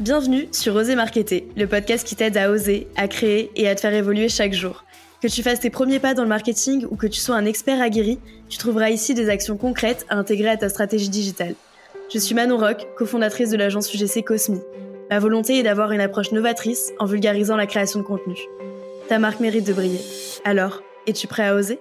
Bienvenue sur Oser Marketer, le podcast qui t'aide à oser, à créer et à te faire évoluer chaque jour. Que tu fasses tes premiers pas dans le marketing ou que tu sois un expert aguerri, tu trouveras ici des actions concrètes à intégrer à ta stratégie digitale. Je suis Manon Rock, cofondatrice de l'agence UGC Cosmi. Ma volonté est d'avoir une approche novatrice en vulgarisant la création de contenu. Ta marque mérite de briller. Alors, es-tu prêt à oser?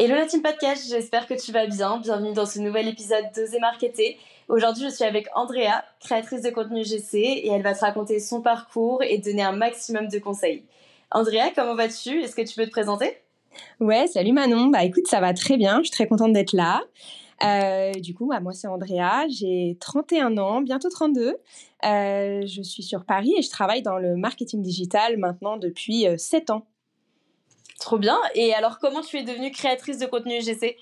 Hello la team podcast, j'espère que tu vas bien. Bienvenue dans ce nouvel épisode d'Oser Marketer. Aujourd'hui, je suis avec Andrea, créatrice de contenu GC, et elle va te raconter son parcours et donner un maximum de conseils. Andrea, comment vas-tu? Est-ce que tu peux te présenter? Ouais, salut Manon. Bah écoute, ça va très bien. Je suis très contente d'être là. Euh, du coup, bah, moi c'est Andrea, j'ai 31 ans, bientôt 32. Euh, je suis sur Paris et je travaille dans le marketing digital maintenant depuis 7 euh, ans. Trop bien. Et alors, comment tu es devenue créatrice de contenu GC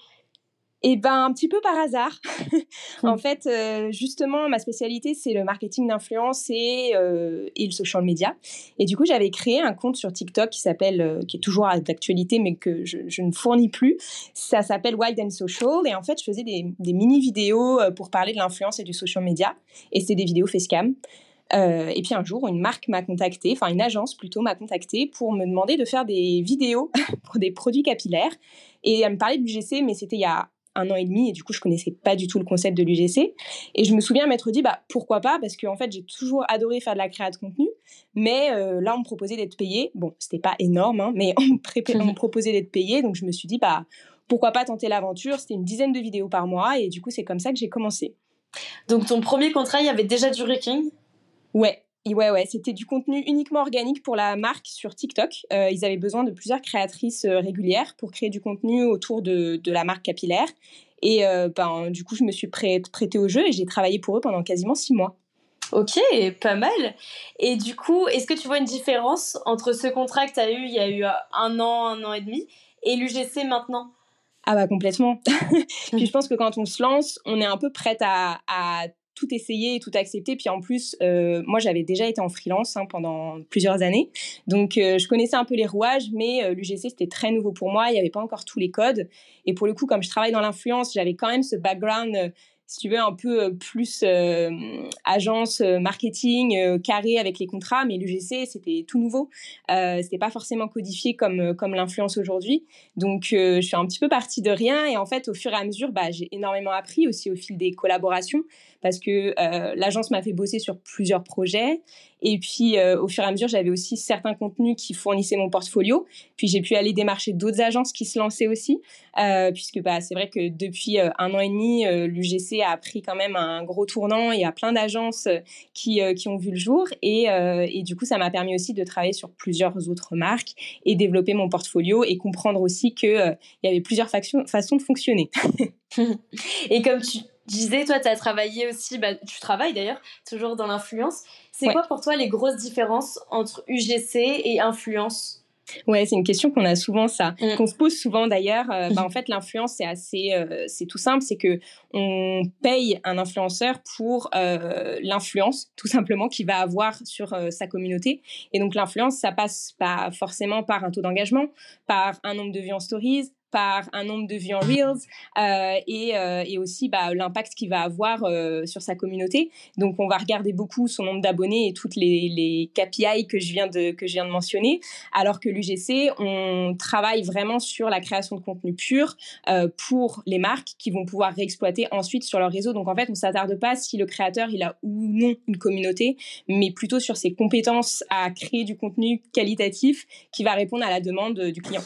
eh ben, un petit peu par hasard. en fait, euh, justement, ma spécialité, c'est le marketing d'influence et, euh, et, le social media. Et du coup, j'avais créé un compte sur TikTok qui s'appelle, euh, qui est toujours d'actualité, mais que je, je, ne fournis plus. Ça s'appelle Wild and Social. Et en fait, je faisais des, des mini-vidéos pour parler de l'influence et du social media. Et c'était des vidéos facecam. Euh, et puis un jour, une marque m'a contacté, enfin une agence plutôt m'a contacté pour me demander de faire des vidéos pour des produits capillaires. Et elle me parlait de l'UGC, mais c'était il y a un an et demi et du coup je connaissais pas du tout le concept de l'UGC et je me souviens m'être dit bah pourquoi pas parce qu'en fait j'ai toujours adoré faire de la création de contenu mais euh, là on me proposait d'être payé. Bon c'était pas énorme hein, mais on me, proposait d'être payé donc je me suis dit bah pourquoi pas tenter l'aventure. C'était une dizaine de vidéos par mois et du coup c'est comme ça que j'ai commencé. Donc ton premier contrat il y avait déjà du ranking ouais Ouais, ouais, c'était du contenu uniquement organique pour la marque sur TikTok. Euh, ils avaient besoin de plusieurs créatrices euh, régulières pour créer du contenu autour de, de la marque capillaire. Et euh, ben, du coup, je me suis prêtée au jeu et j'ai travaillé pour eux pendant quasiment six mois. Ok, pas mal. Et du coup, est-ce que tu vois une différence entre ce contrat que tu as eu il y a eu un an, un an et demi, et l'UGC maintenant? Ah bah complètement. Puis je pense que quand on se lance, on est un peu prête à, à tout essayer, tout accepter. Puis en plus, euh, moi, j'avais déjà été en freelance hein, pendant plusieurs années. Donc, euh, je connaissais un peu les rouages, mais euh, l'UGC, c'était très nouveau pour moi. Il n'y avait pas encore tous les codes. Et pour le coup, comme je travaille dans l'influence, j'avais quand même ce background si tu veux, un peu euh, plus euh, agence euh, marketing carré avec les contrats, mais l'UGC, c'était tout nouveau. Euh, c'était pas forcément codifié comme, comme l'influence aujourd'hui. Donc, je suis un petit peu partie de rien. Et en fait, au fur et à mesure, bah, j'ai énormément appris aussi au fil des collaborations parce que l'agence m'a fait bosser sur plusieurs projets. Et puis, euh, au fur et à mesure, j'avais aussi certains contenus qui fournissaient mon portfolio. Puis, j'ai pu aller démarcher d'autres agences qui se lançaient aussi, euh, puisque bah, c'est vrai que depuis euh, un an et demi, l'UGC a pris quand même un gros tournant. Il y a plein d'agences qui, qui ont vu le jour. Et, et du coup, ça m'a permis aussi de travailler sur plusieurs autres marques et développer mon portfolio et comprendre aussi qu'il il y avait plusieurs façons de fonctionner. et comme tu disais, toi, tu as travaillé aussi, bah, tu travailles d'ailleurs, toujours dans l'influence. C'est quoi pour toi les grosses différences entre UGC et influence? Ouais, c'est une question qu'on a souvent ça, mm. qu'on se pose souvent d'ailleurs. Euh, bah, en fait, l'influence c'est assez, euh, c'est tout simple, c'est que on paye un influenceur pour euh, l'influence, tout simplement, qu'il va avoir sur sa communauté. Et donc l'influence, ça passe pas forcément par un taux d'engagement, par un nombre de vues en stories, par un nombre de vues en Reels euh, et, euh, et, aussi bah, l'impact qu'il va avoir euh, sur sa communauté. Donc, on va regarder beaucoup son nombre d'abonnés et toutes les, KPI que je viens de, que je viens de mentionner, alors que l'UGC, on travaille vraiment sur la création de contenu pur pour les marques qui vont pouvoir réexploiter ensuite sur leur réseau. Donc, en fait, on s'attarde pas si le créateur, il a ou non une communauté, mais plutôt sur ses compétences à créer du contenu qualitatif qui va répondre à la demande du client.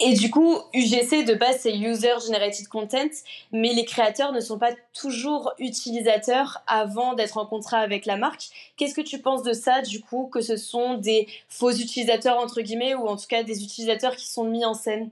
Et du coup, UGC de base, c'est User Generated Content, mais les créateurs ne sont pas toujours utilisateurs avant d'être en contrat avec la marque. Qu'est-ce que tu penses de ça, du coup, que ce sont des faux utilisateurs, entre guillemets, ou en tout cas des utilisateurs qui sont mis en scène?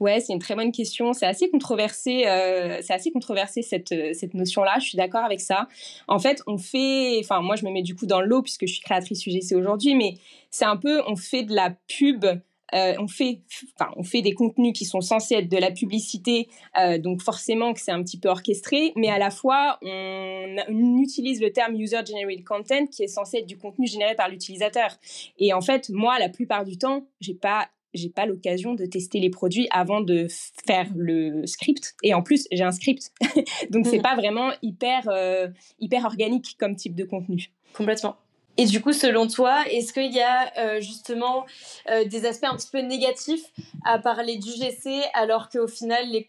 Ouais, c'est une très bonne question. C'est assez controversé, euh, c'est assez controversé cette, cette notion-là. Je suis d'accord avec ça. En fait, on fait, enfin, moi, je me mets du coup dans l'eau puisque je suis créatrice UGC aujourd'hui, mais c'est un peu, on fait de la pub euh, on fait, enfin, on fait des contenus qui sont censés être de la publicité, euh, donc forcément que c'est un petit peu orchestré, mais à la fois on, on, utilise le terme user generated content qui est censé être du contenu généré par l'utilisateur. Et en fait, moi, la plupart du temps, j'ai pas j'ai pas l'occasion de tester les produits avant de faire le script. Et en plus, j'ai un script. Donc, c'est mmh. pas vraiment hyper, euh, hyper organique comme type de contenu. Complètement. Et du coup, selon toi, est-ce qu'il y a euh, justement euh, des aspects un petit peu négatifs à parler du GC alors qu'au final, les,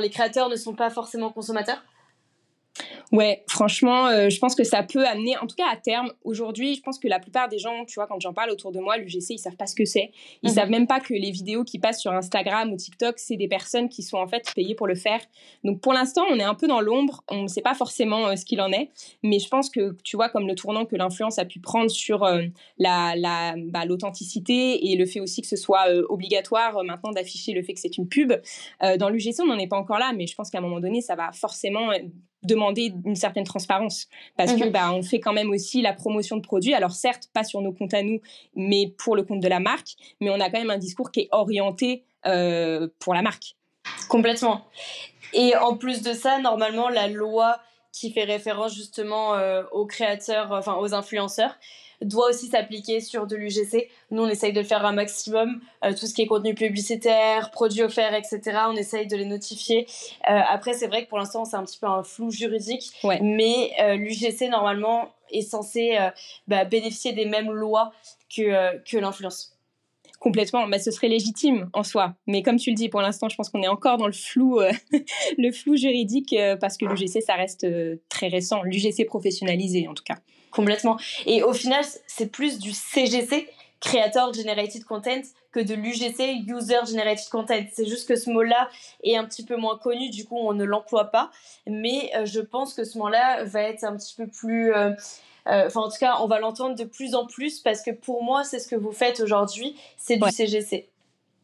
les créateurs ne sont pas forcément consommateurs? Ouais, franchement, euh, je pense que ça peut amener, en tout cas à terme, aujourd'hui, je pense que la plupart des gens, tu vois, quand j'en parle autour de moi, l'UGC, ils savent pas ce que c'est. Ils mhm. savent même pas que les vidéos qui passent sur Instagram ou TikTok, c'est des personnes qui sont en fait payées pour le faire. Donc pour l'instant, on est un peu dans l'ombre, on ne sait pas forcément euh, ce qu'il en est, mais je pense que, tu vois, comme le tournant que l'influence a pu prendre sur euh, la, la, bah, l'authenticité et le fait aussi que ce soit obligatoire maintenant d'afficher le fait que c'est une pub, dans l'UGC, on n'en est pas encore là, mais je pense qu'à un moment donné, ça va forcément demander une certaine transparence parce que mhm. bah, on fait quand même aussi la promotion de produits. Alors certes, pas sur nos comptes à nous, mais pour le compte de la marque. Mais on a quand même un discours qui est orienté euh, pour la marque. Complètement. Et en plus de ça, normalement, la loi qui fait référence justement euh, aux créateurs, enfin aux influenceurs, doit aussi s'appliquer sur de l'UGC. Nous, on essaye de le faire un maximum. Euh, tout ce qui est contenu publicitaire, produits offerts, etc., on essaye de les notifier. Euh, après, c'est vrai que pour l'instant, c'est un petit peu un flou juridique. Mais euh, l'UGC, normalement, est censé bah, bénéficier des mêmes lois que, que l'influence. Complètement, bah, ce serait légitime en soi. Mais comme tu le dis, pour l'instant, je pense qu'on est encore dans le flou, le flou juridique parce que l'UGC, ça reste très récent. L'UGC professionnalisé, en tout cas. Complètement. Et au final, c'est plus du CGC, Creator Generated Content, que de l'UGC, User Generated Content. C'est juste que ce mot-là est un petit peu moins connu, du coup, on ne l'emploie pas. Mais euh, je pense que ce mot-là va être un petit peu plus. Euh, euh, enfin, en tout cas, on va l'entendre de plus en plus parce que pour moi, c'est ce que vous faites aujourd'hui, c'est du CGC.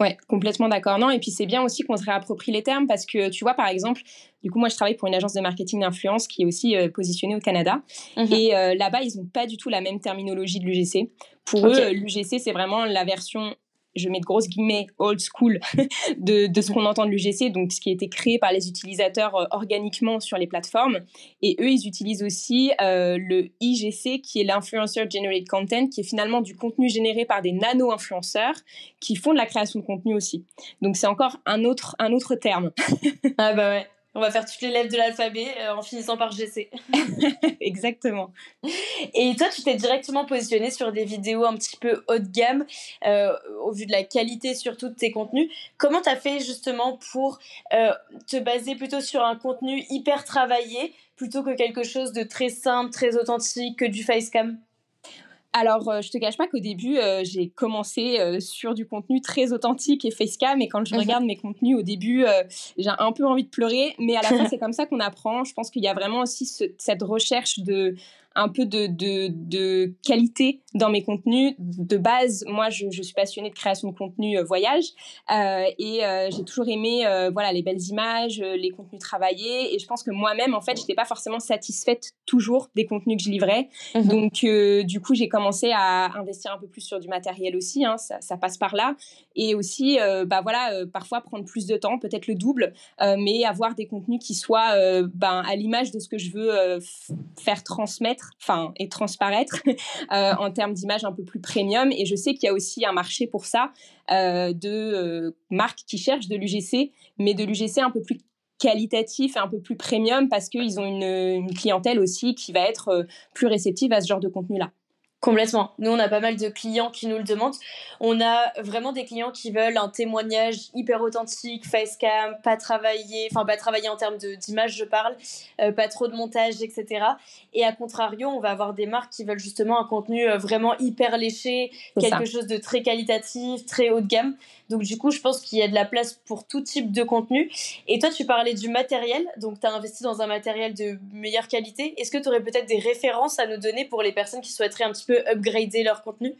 Ouais, complètement d'accord. Non, et puis c'est bien aussi qu'on se réapproprie les termes parce que tu vois, par exemple, du coup, moi je travaille pour une agence de marketing d'influence qui est aussi euh, positionnée au Canada. Mhm. Et euh, là-bas, ils n'ont pas du tout la même terminologie de l'UGC. Pour eux, l'UGC, c'est vraiment la version je mets de grosses guillemets, old school de, de ce qu'on entend de l'UGC, donc ce qui a été créé par les utilisateurs euh, organiquement sur les plateformes. Et eux, ils utilisent aussi euh, le IGC, qui est l'Influencer Generated Content, qui est finalement du contenu généré par des nano-influenceurs qui font de la création de contenu aussi. Donc c'est encore un autre, un autre terme. ah bah ouais. On va faire toutes les lettres de l'alphabet euh, en finissant par GC. Exactement. Et toi, tu t'es directement positionné sur des vidéos un petit peu haut de gamme, euh, au vu de la qualité surtout de tes contenus. Comment tu as fait justement pour euh, te baser plutôt sur un contenu hyper travaillé plutôt que quelque chose de très simple, très authentique, que du facecam? Alors, euh, je te cache pas qu'au début, euh, j'ai commencé euh, sur du contenu très authentique et facecam. Et quand je mhm. regarde mes contenus au début, j'ai un peu envie de pleurer. Mais à la fin, c'est comme ça qu'on apprend. Je pense qu'il y a vraiment aussi cette recherche de un peu de, de, de, qualité dans mes contenus. De base, moi, je, je suis passionnée de création de contenu euh, voyage euh, et euh, j'ai toujours aimé voilà, les belles images, les contenus travaillés. Et je pense que moi-même, en fait, je n'étais pas forcément satisfaite toujours des contenus que je livrais. Mhm. Donc, du coup, j'ai commencé à investir un peu plus sur du matériel aussi. Hein, ça, ça, passe par là. Et aussi, bah voilà, parfois prendre plus de temps, peut-être le double, mais avoir des contenus qui soient ben, à l'image de ce que je veux faire transmettre enfin et transparaître euh, en termes d'image un peu plus premium. Et je sais qu'il y a aussi un marché pour ça euh, de euh, marques qui cherchent de l'UGC, mais de l'UGC un peu plus qualitatif et un peu plus premium parce qu'ils ont une, clientèle aussi qui va être plus réceptive à ce genre de contenu-là. Complètement. Nous, on a pas mal de clients qui nous le demandent. On a vraiment des clients qui veulent un témoignage hyper authentique, facecam, pas travailler, enfin pas travailler en termes d'image, je parle, euh, pas trop de montage, etc. Et à contrario, on va avoir des marques qui veulent justement un contenu euh, vraiment hyper léché, quelque chose de très qualitatif, très haut de gamme. Donc du coup, je pense qu'il y a de la place pour tout type de contenu. Et toi, tu parlais du matériel, donc tu as investi dans un matériel de meilleure qualité. Est-ce que tu aurais peut-être des références à nous donner pour les personnes qui souhaiteraient un petit peu upgrader leur contenu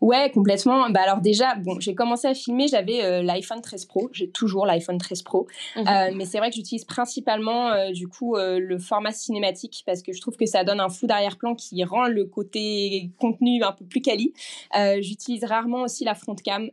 Ouais, complètement. Bah alors déjà, bon, j'ai commencé à filmer, j'avais euh, l'iPhone 13 Pro, j'ai toujours l'iPhone 13 Pro, mhm. euh, mais c'est vrai que j'utilise principalement euh, du coup le format cinématique parce que je trouve que ça donne un flou d'arrière-plan qui rend le côté contenu un peu plus quali. j'utilise rarement aussi la front cam,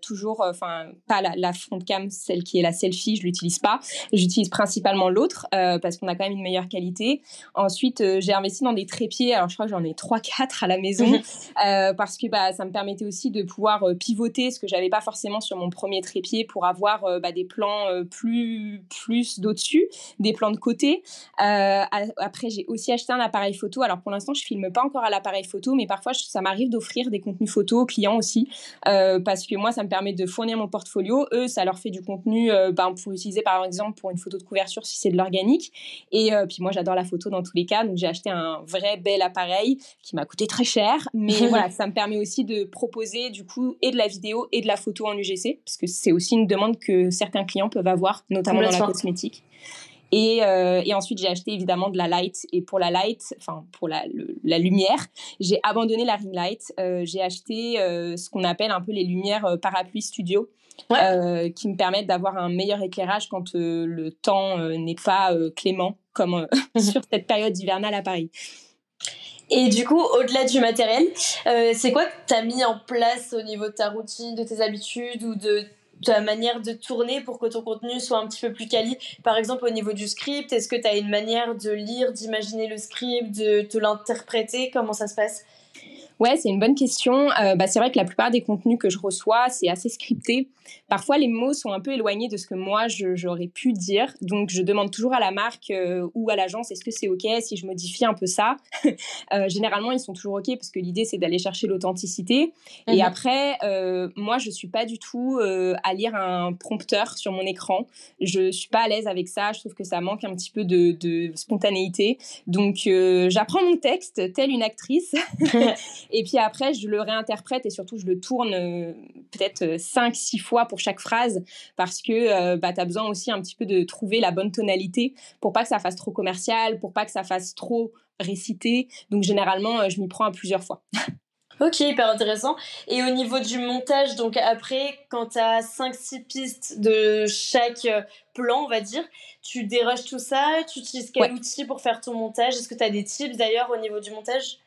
toujours, enfin pas la, la, front cam, celle qui est la selfie, je l'utilise pas. J'utilise principalement l'autre parce qu'on a quand même une meilleure qualité. Ensuite, j'ai investi dans des trépieds, alors je crois que j'en ai 3-4 à la maison mhm. parce que bah, ça me permettait aussi de pouvoir pivoter ce que j'avais pas forcément sur mon premier trépied pour avoir bah, des plans plus, plus d'au-dessus, des plans de côté. après, j'ai aussi acheté un appareil photo. Alors, pour l'instant, je filme pas encore à l'appareil photo, mais parfois, ça m'arrive d'offrir des contenus photos aux clients aussi, parce que moi, ça me permet de fournir mon portfolio. Eux, ça leur fait du contenu ben, pour utiliser, par exemple, pour une photo de couverture si c'est de l'organique. Et puis, moi, j'adore la photo dans tous les cas, donc j'ai acheté un vrai bel appareil qui m'a coûté très cher, mais voilà, ça me permet aussi de proposer du coup et de la vidéo et de la photo en UGC, parce que c'est aussi une demande que certains clients peuvent avoir, notamment dans la cosmétique. Et, euh, et, ensuite, j'ai acheté évidemment de la light. Et pour la light, enfin pour la, la lumière, j'ai abandonné la ring light. Euh, j'ai acheté euh, ce qu'on appelle un peu les lumières parapluie studio, qui me permettent d'avoir un meilleur éclairage quand le temps n'est pas clément, comme sur cette période hivernale à Paris. Et du coup, au-delà du matériel, euh, c'est quoi que tu as mis en place au niveau de ta routine, de tes habitudes ou de ta manière de tourner pour que ton contenu soit un petit peu plus quali? Par exemple, au niveau du script, est-ce que tu as une manière de lire, d'imaginer le script, de te l'interpréter? Comment ça se passe? Ouais, c'est une bonne question. Euh, bah, c'est vrai que la plupart des contenus que je reçois, c'est assez scripté. Parfois, les mots sont un peu éloignés de ce que moi, j'aurais pu dire. Donc, je demande toujours à la marque euh, ou à l'agence, est-ce que c'est OK si je modifie un peu ça? Euh, Généralement, ils sont toujours OK parce que l'idée, c'est d'aller chercher l'authenticité. Et mhm. après, moi, je suis pas du tout à lire un prompteur sur mon écran. Je suis pas à l'aise avec ça. Je trouve que ça manque un petit peu de, de spontanéité. Donc, j'apprends mon texte, telle une actrice. Et puis après, je le réinterprète et surtout, je le tourne euh, peut-être 5-6 euh, fois pour chaque phrase parce que euh, bah, tu as besoin aussi un petit peu de trouver la bonne tonalité pour pas que ça fasse trop commercial, pour pas que ça fasse trop récité. Donc généralement, je m'y prends à plusieurs fois. Ok, hyper intéressant. Et au niveau du montage, donc après, quand tu as 5-6 pistes de chaque plan, on va dire, tu déroges tout ça, tu utilises quel outil pour faire ton montage? Est-ce que tu as des tips d'ailleurs au niveau du montage?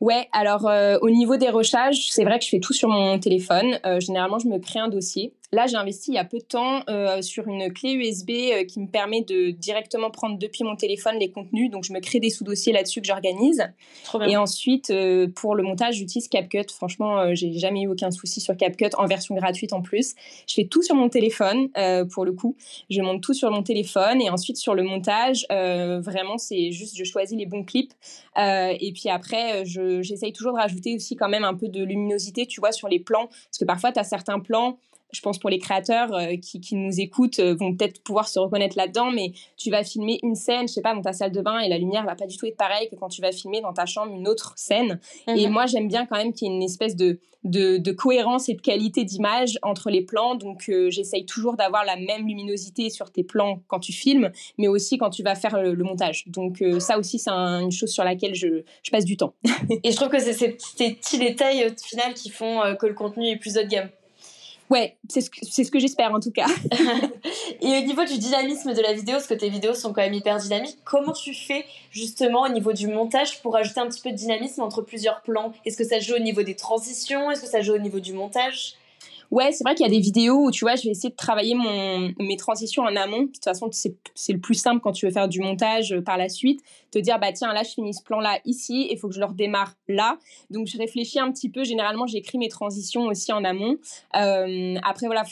Ouais, alors euh, au niveau des recherches, c'est vrai que je fais tout sur mon téléphone. Euh, généralement, je me crée un dossier. Là, j'ai investi il y a peu de temps euh, sur une clé USB euh, qui me permet de directement prendre depuis mon téléphone les contenus. Donc, je me crée des sous-dossiers là-dessus que j'organise. Et ensuite, euh, pour le montage, j'utilise CapCut. Franchement, j'ai jamais eu aucun souci sur CapCut en version gratuite en plus. Je fais tout sur mon téléphone pour le coup. Je monte tout sur mon téléphone et ensuite sur le montage, vraiment, c'est juste je choisis les bons clips. et puis après, j'essaye toujours de rajouter aussi quand même un peu de luminosité, tu vois, sur les plans. Parce que parfois, tu as certains plans je pense pour les créateurs euh, qui, qui, nous écoutent euh, vont peut-être pouvoir se reconnaître là-dedans, mais tu vas filmer une scène, je sais pas, dans ta salle de bain et la lumière va pas du tout être pareille que quand tu vas filmer dans ta chambre une autre scène. Et mhm. moi, j'aime bien quand même qu'il y ait une espèce de, de, de cohérence et de qualité d'image entre les plans. Donc, euh, j'essaye toujours d'avoir la même luminosité sur tes plans quand tu filmes, mais aussi quand tu vas faire le, montage. Donc, ça aussi, c'est une chose sur laquelle je, je passe du temps. et je trouve que c'est ces petits détails au final qui font que le contenu est plus haut de gamme. Ouais, c'est ce que, ce que j'espère en tout cas. et au niveau du dynamisme de la vidéo, parce que tes vidéos sont quand même hyper dynamiques, comment tu fais justement au niveau du montage pour ajouter un petit peu de dynamisme entre plusieurs plans? Est-ce que ça joue au niveau des transitions? Est-ce que ça joue au niveau du montage? Ouais, c'est vrai qu'il y a des vidéos où tu vois, je vais essayer de travailler mon, mes transitions en amont. De toute façon, c'est le plus simple quand tu veux faire du montage euh, par la suite. Te dire, bah tiens, là, je finis ce plan-là ici, il faut que je le redémarre là. Donc, je réfléchis un petit peu. Généralement, j'écris mes transitions aussi en amont. Euh, après, voilà,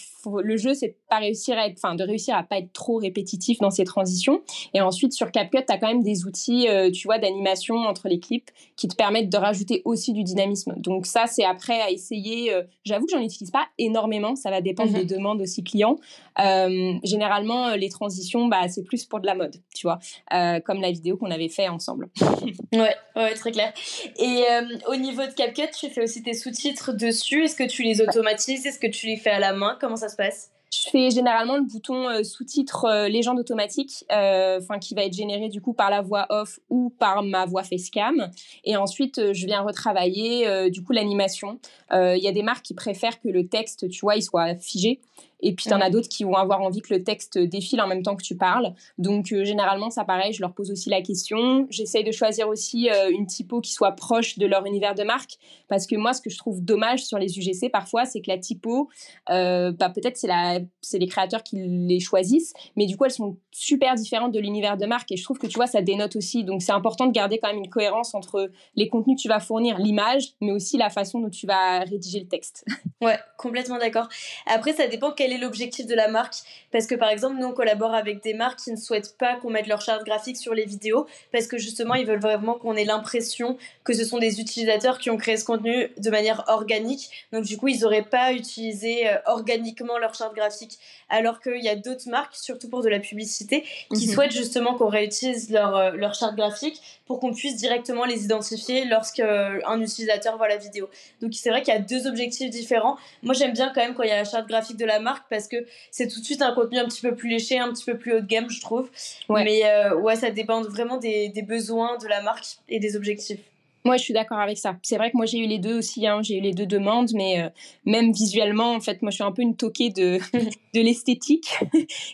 le jeu, c'est pas réussir à être, de réussir à pas être trop répétitif dans ces transitions. Et ensuite, sur CapCut, tu as quand même des outils, euh, tu vois, d'animation entre les clips qui te permettent de rajouter aussi du dynamisme. Donc, ça, c'est après à essayer. J'avoue que j'en utilise pas énormément. Ça va dépendre des mhm. demandes aussi clients. Euh, généralement, euh, les transitions, bah, c'est plus pour de la mode, tu vois, euh, comme la vidéo qu'on avait fait ensemble. ouais, ouais, très clair. Et au niveau de CapCut, tu fais aussi tes sous-titres dessus. Est-ce que tu les automatises? Est-ce que tu les fais à la main? Comment ça se passe? Je fais généralement le bouton euh, sous-titre euh, légende automatique, euh, enfin qui va être généré du coup par la voix off ou par ma voix facecam. Et ensuite, je viens retravailler du coup l'animation. Il y a des marques qui préfèrent que le texte, tu vois, soit figé. Et puis, tu en as d'autres qui vont avoir envie que le texte défile en même temps que tu parles. Donc, euh, généralement, ça pareil, je leur pose aussi la question. J'essaye de choisir aussi euh, une typo qui soit proche de leur univers de marque. Parce que moi, ce que je trouve dommage sur les UGC parfois, c'est que la typo, euh, bah, peut-être c'est, la, c'est les créateurs qui les choisissent, mais du coup, elles sont super différentes de l'univers de marque. Et je trouve que, tu vois, ça dénote aussi. Donc, c'est important de garder quand même une cohérence entre les contenus que tu vas fournir, l'image, mais aussi la façon dont tu vas rédiger le texte. Ouais, complètement d'accord. Après, ça dépend quel l'objectif de la marque. Parce que par exemple, nous, on collabore avec des marques qui ne souhaitent pas qu'on mette leur charte graphique sur les vidéos parce que justement, ils veulent vraiment qu'on ait l'impression que ce sont des utilisateurs qui ont créé ce contenu de manière organique. Donc du coup, ils n'auraient pas utilisé euh, organiquement leur charte graphique. Alors qu'il y a d'autres marques, surtout pour de la publicité, qui mhm. souhaitent justement qu'on réutilise leur, euh, leur charte graphique pour qu'on puisse directement les identifier lorsqu'un euh, utilisateur voit la vidéo. Donc c'est vrai qu'il y a deux objectifs différents. Moi, j'aime bien quand même quand il y a la charte graphique de la marque parce que c'est tout de suite un contenu un petit peu plus léché, un petit peu plus haut de gamme, je trouve. Mais euh, ouais, ça dépend vraiment des, des besoins de la marque et des objectifs. Moi, je suis d'accord avec ça. C'est vrai que moi, j'ai eu les deux aussi. Hein. J'ai eu les deux demandes, mais euh, même visuellement, en fait, moi, je suis un peu une toquée de, de l'esthétique.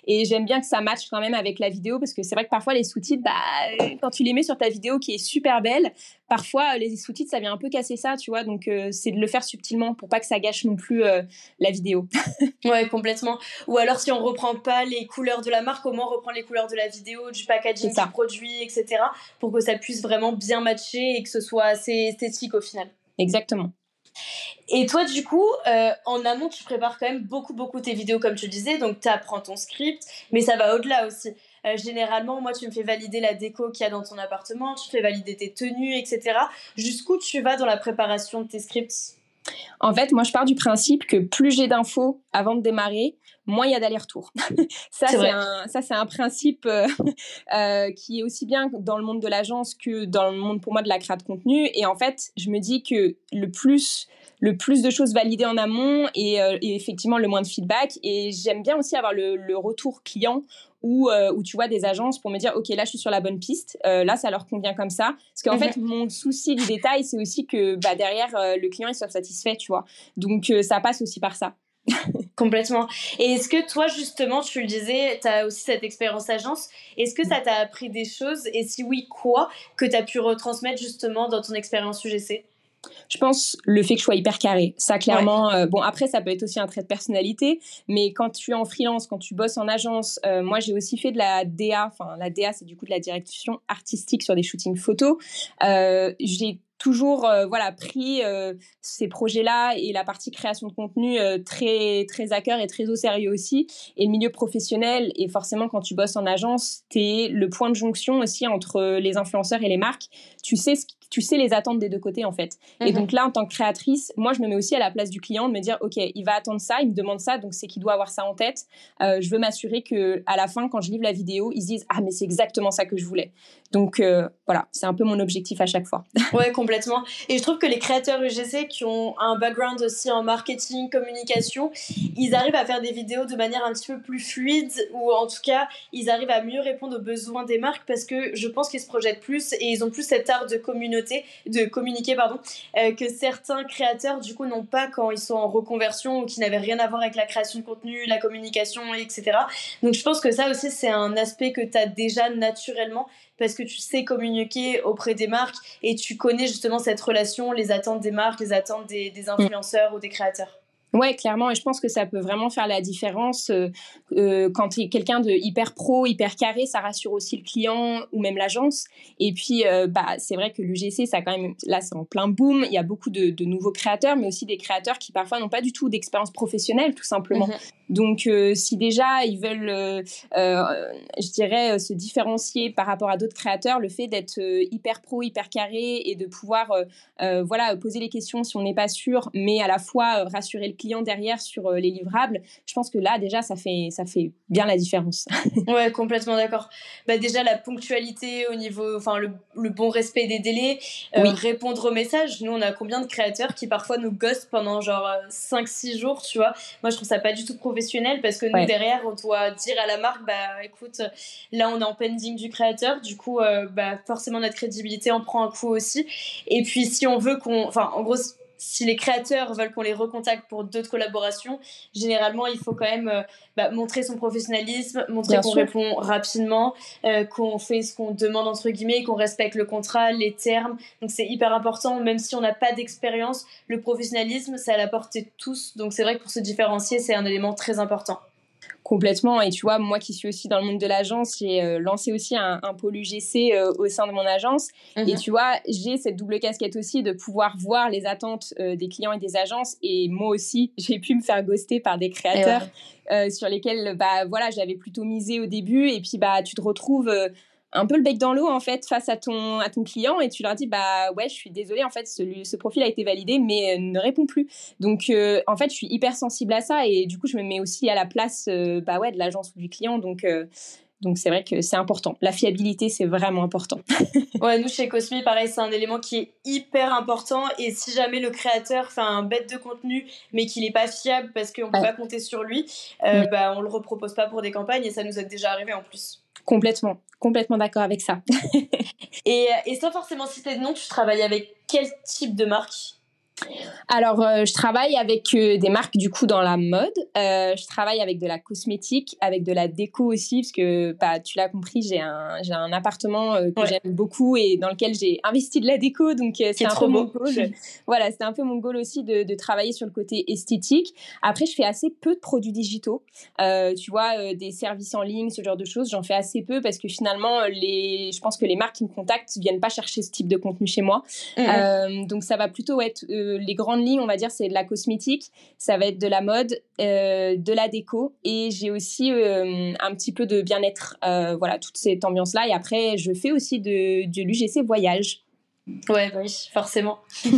et j'aime bien que ça matche quand même avec la vidéo, parce que c'est vrai que parfois, les sous-titres, bah, quand tu les mets sur ta vidéo qui est super belle, parfois, les sous-titres, ça vient un peu casser ça, tu vois. Donc, euh, c'est de le faire subtilement pour pas que ça gâche non plus euh, la vidéo. ouais, complètement. Ou alors, si on reprend pas les couleurs de la marque, comment on reprend les couleurs de la vidéo, du packaging du produit, etc. pour que ça puisse vraiment bien matcher et que ce soit assez esthétique au final. Exactement. Et toi, du coup, euh, en amont, tu prépares quand même beaucoup, beaucoup tes vidéos, comme tu le disais. Donc, tu apprends ton script, mais ça va au-delà aussi. Euh, généralement, moi, tu me fais valider la déco qu'il y a dans ton appartement, tu fais valider tes tenues, etc. Jusqu'où tu vas dans la préparation de tes scripts? En fait, moi, je pars du principe que plus j'ai d'infos avant de démarrer, moins il y a d'aller-retour. ça, c'est un, ça, c'est un principe euh, euh, qui est aussi bien dans le monde de l'agence que dans le monde, pour moi, de la création de contenu. Et en fait, je me dis que le plus, le plus de choses validées en amont et, euh, effectivement le moins de feedback. Et j'aime bien aussi avoir le, retour client où, où, tu vois des agences pour me dire ok là je suis sur la bonne piste là ça leur convient comme ça. Parce qu'en mhm. fait mon souci du détail c'est aussi que bah, derrière le client il soit satisfait tu vois. Donc ça passe aussi par ça. Complètement. Et est-ce que toi, justement, tu le disais, tu as aussi cette expérience agence, est-ce que ça t'a appris des choses? Et si oui, quoi que tu as pu retransmettre justement dans ton expérience UGC je pense le fait que je sois hyper carré. Ça, clairement, euh, bon, après, ça peut être aussi un trait de personnalité, mais quand tu es en freelance, quand tu bosses en agence, euh, moi, j'ai aussi fait de la DA. Enfin, la DA, c'est du coup de la direction artistique sur des shootings photos. Euh, j'ai toujours euh, voilà pris euh, ces projets-là et la partie création de contenu euh, très très à cœur et très au sérieux aussi et le milieu professionnel et forcément quand tu bosses en agence tu es le point de jonction aussi entre les influenceurs et les marques tu sais ce tu sais les attentes des deux côtés en fait. Et mhm. donc là, en tant que créatrice, moi, je me mets aussi à la place du client de me dire, ok, il va attendre ça, il me demande ça, donc c'est qu'il doit avoir ça en tête. Euh, je veux m'assurer que à la fin, quand je livre la vidéo, ils se disent, ah mais c'est exactement ça que je voulais. Donc euh, voilà, c'est un peu mon objectif à chaque fois. ouais, complètement. Et je trouve que les créateurs UGC qui ont un background aussi en marketing, communication, ils arrivent à faire des vidéos de manière un petit peu plus fluide ou en tout cas, ils arrivent à mieux répondre aux besoins des marques parce que je pense qu'ils se projettent plus et ils ont plus cet art de communauté de communiquer, pardon, euh, que certains créateurs, du coup, n'ont pas quand ils sont en reconversion ou qui n'avaient rien à voir avec la création de contenu, la communication, etc. Donc, je pense que ça aussi, c'est un aspect que tu as déjà naturellement parce que tu sais communiquer auprès des marques et tu connais justement cette relation, les attentes des marques, les attentes des influenceurs ou des créateurs. Ouais, clairement, et je pense que ça peut vraiment faire la différence euh, euh, quand quelqu'un de hyper pro, hyper carré, ça rassure aussi le client ou même l'agence. Et puis, euh, bah, c'est vrai que l'UGC, ça quand même, là, c'est en plein boom. Il y a beaucoup de, de, nouveaux créateurs, mais aussi des créateurs qui parfois n'ont pas du tout d'expérience professionnelle, tout simplement. Mhm. Donc, si déjà ils veulent, je dirais, se différencier par rapport à d'autres créateurs, le fait d'être hyper pro, hyper carré et de pouvoir, voilà, poser les questions si on n'est pas sûr, mais à la fois rassurer le client derrière sur euh, les livrables, je pense que là, déjà, ça fait, ça fait bien la différence. ouais, complètement d'accord. Bah, déjà, la ponctualité au niveau, enfin, le, bon respect des délais, euh, répondre aux messages. Nous, on a combien de créateurs qui parfois nous ghostent pendant genre 5-6 jours, tu vois? Moi, je trouve ça pas du tout professionnel parce que nous, derrière, on doit dire à la marque, bah écoute, là, on est en pending du créateur, du coup, euh, bah, forcément, notre crédibilité en prend un coup aussi. Et puis, si on veut qu'on, enfin, en gros, si les créateurs veulent qu'on les recontacte pour d'autres collaborations, généralement, il faut quand même euh, bah, montrer son professionnalisme, montrer qu'on répond rapidement, euh, qu'on fait ce qu'on demande, entre guillemets, qu'on respecte le contrat, les termes. Donc, c'est hyper important, même si on n'a pas d'expérience, le professionnalisme, c'est à la portée de tous. Donc, c'est vrai que pour se différencier, c'est un élément très important. Complètement. Et tu vois, moi qui suis aussi dans le monde de l'agence, j'ai euh, lancé aussi un, pôle UGC euh, au sein de mon agence. Et mhm. tu vois, j'ai cette double casquette aussi de pouvoir voir les attentes euh, des clients et des agences. Et moi aussi, j'ai pu me faire ghoster par des créateurs sur lesquels, bah voilà, j'avais plutôt misé au début. Et puis, bah, tu te retrouves un peu le bec dans l'eau en fait face à ton à ton client et tu leur dis bah ouais je suis désolée en fait ce, profil a été validé mais euh, ne répond plus donc euh, en fait je suis hyper sensible à ça et du coup je me mets aussi à la place euh, bah ouais de l'agence ou du client donc donc c'est vrai que c'est important. La fiabilité, c'est vraiment important. ouais, nous chez Cosmi, pareil, c'est un élément qui est hyper important. Et si jamais le créateur fait un bête de contenu, mais qu'il n'est pas fiable parce qu'on ne peut pas compter sur lui, euh, bah, on le repropose pas pour des campagnes et ça nous est déjà arrivé en plus. Complètement, complètement d'accord avec ça. et, et sans forcément citer de nom, tu travailles avec quel type de marque? Alors, euh, je travaille avec euh, des marques du coup dans la mode. Euh, je travaille avec de la cosmétique, avec de la déco aussi, parce que bah, tu l'as compris, j'ai un, j'ai un appartement que j'aime beaucoup et dans lequel j'ai investi de la déco, donc c'est un peu mon goal. voilà, c'est un peu mon goal aussi de, de, travailler sur le côté esthétique. Après, je fais assez peu de produits digitaux. tu vois, des services en ligne, ce genre de choses, j'en fais assez peu parce que finalement, les, je pense que les marques qui me contactent viennent pas chercher ce type de contenu chez moi. Mmh. donc, ça va plutôt être les grandes lignes, on va dire, c'est de la cosmétique, ça va être de la mode, euh, de la déco, et j'ai aussi euh, un petit peu de bien-être, euh, voilà, toute cette ambiance-là. Et après, je fais aussi de, de l'UGC voyage. Ouais, bah oui, forcément.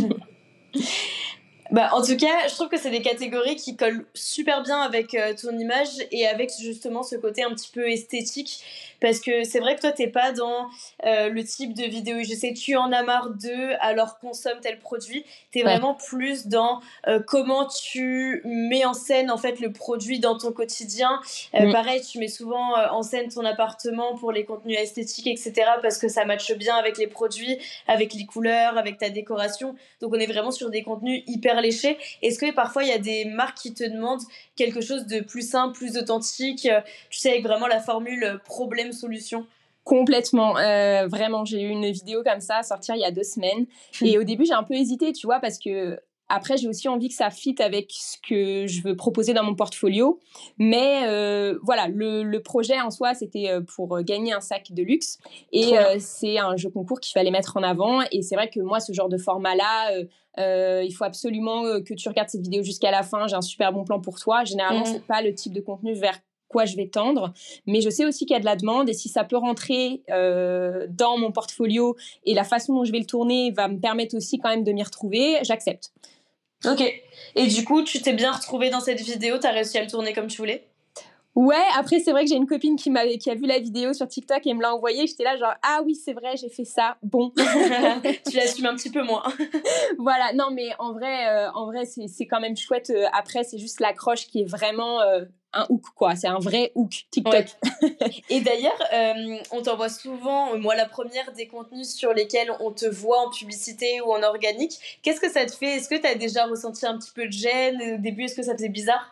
Bah, en tout cas, je trouve que c'est des catégories qui collent super bien avec ton image et avec justement ce côté un petit peu esthétique parce que c'est vrai que toi, t'es pas dans euh, le type de vidéo je sais, tu en as marre d'eux, alors consomme tel produit. Tu es vraiment plus dans euh, comment tu mets en scène en fait le produit dans ton quotidien. Euh, pareil, tu mets souvent en scène ton appartement pour les contenus esthétiques, etc. parce que ça matche bien avec les produits, avec les couleurs, avec ta décoration. Donc on est vraiment sur des contenus hyper léchés. Est-ce que parfois il y a des marques qui te demandent quelque chose de plus simple, plus authentique, tu sais, avec vraiment la formule problème solution Complètement, euh, vraiment. J'ai eu une vidéo comme ça à sortir il y a deux semaines. Hmm. Et au début, j'ai un peu hésité, tu vois, parce que après, j'ai aussi envie que ça fitte avec ce que je veux proposer dans mon portfolio. Mais euh, voilà, le, projet en soi, c'était euh, pour gagner un sac de luxe. Et c'est un jeu concours qu'il fallait mettre en avant. Et c'est vrai que moi, ce genre de format-là, il faut absolument que tu regardes cette vidéo jusqu'à la fin. J'ai un super bon plan pour toi. Généralement, ce hmm. c'est pas le type de contenu vers quoi je vais tendre. Mais je sais aussi qu'il y a de la demande et si ça peut rentrer euh, dans mon portfolio et la façon dont je vais le tourner va me permettre aussi quand même de m'y retrouver, j'accepte. Ok. Et du coup, tu t'es bien retrouvé dans cette vidéo, tu as réussi à le tourner comme tu voulais? Ouais, après c'est vrai que j'ai une copine qui m'a qui a vu la vidéo sur TikTok et me l'a envoyée, j'étais là genre ah oui, c'est vrai, j'ai fait ça. Bon. tu l'assumes un petit peu moins. voilà, non mais en vrai euh, en vrai c'est quand même chouette euh, après c'est juste l'accroche qui est vraiment un hook, quoi. C'est un vrai hook TikTok. Et d'ailleurs, euh, on t'envoie souvent, moi la première, des contenus sur lesquels on te voit en publicité ou en organique. Qu'est-ce que ça te fait? Est-ce que tu as déjà ressenti un petit peu de gêne? Au début, est-ce que ça faisait bizarre?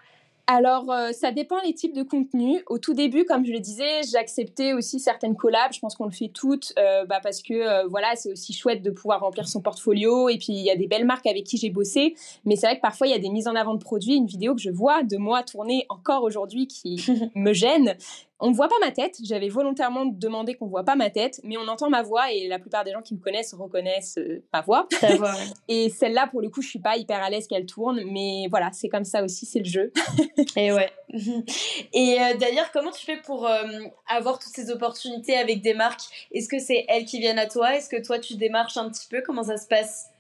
Alors, euh, ça dépend les types de contenus. Au tout début, comme je le disais, j'acceptais aussi certaines collabs. Je pense qu'on le fait toutes euh, bah, parce que euh, voilà, c'est aussi chouette de pouvoir remplir son portfolio. Et puis, il y a des belles marques avec qui j'ai bossé. Mais c'est vrai que parfois, il y a des mises en avant de produits, une vidéo que je vois de moi tourner encore aujourd'hui qui me gêne. On ne voit pas ma tête. J'avais volontairement demandé qu'on ne voit pas ma tête, mais on entend ma voix et la plupart des gens qui me connaissent reconnaissent euh, ma voix. et celle-là, pour le coup, je suis pas hyper à l'aise qu'elle tourne, mais voilà, c'est comme ça aussi, c'est le jeu. et ouais. Et euh, d'ailleurs, comment tu fais pour euh, avoir toutes ces opportunités avec des marques? Est-ce que c'est elles qui viennent à toi? Est-ce que toi, tu démarches un petit peu? Comment ça se passe?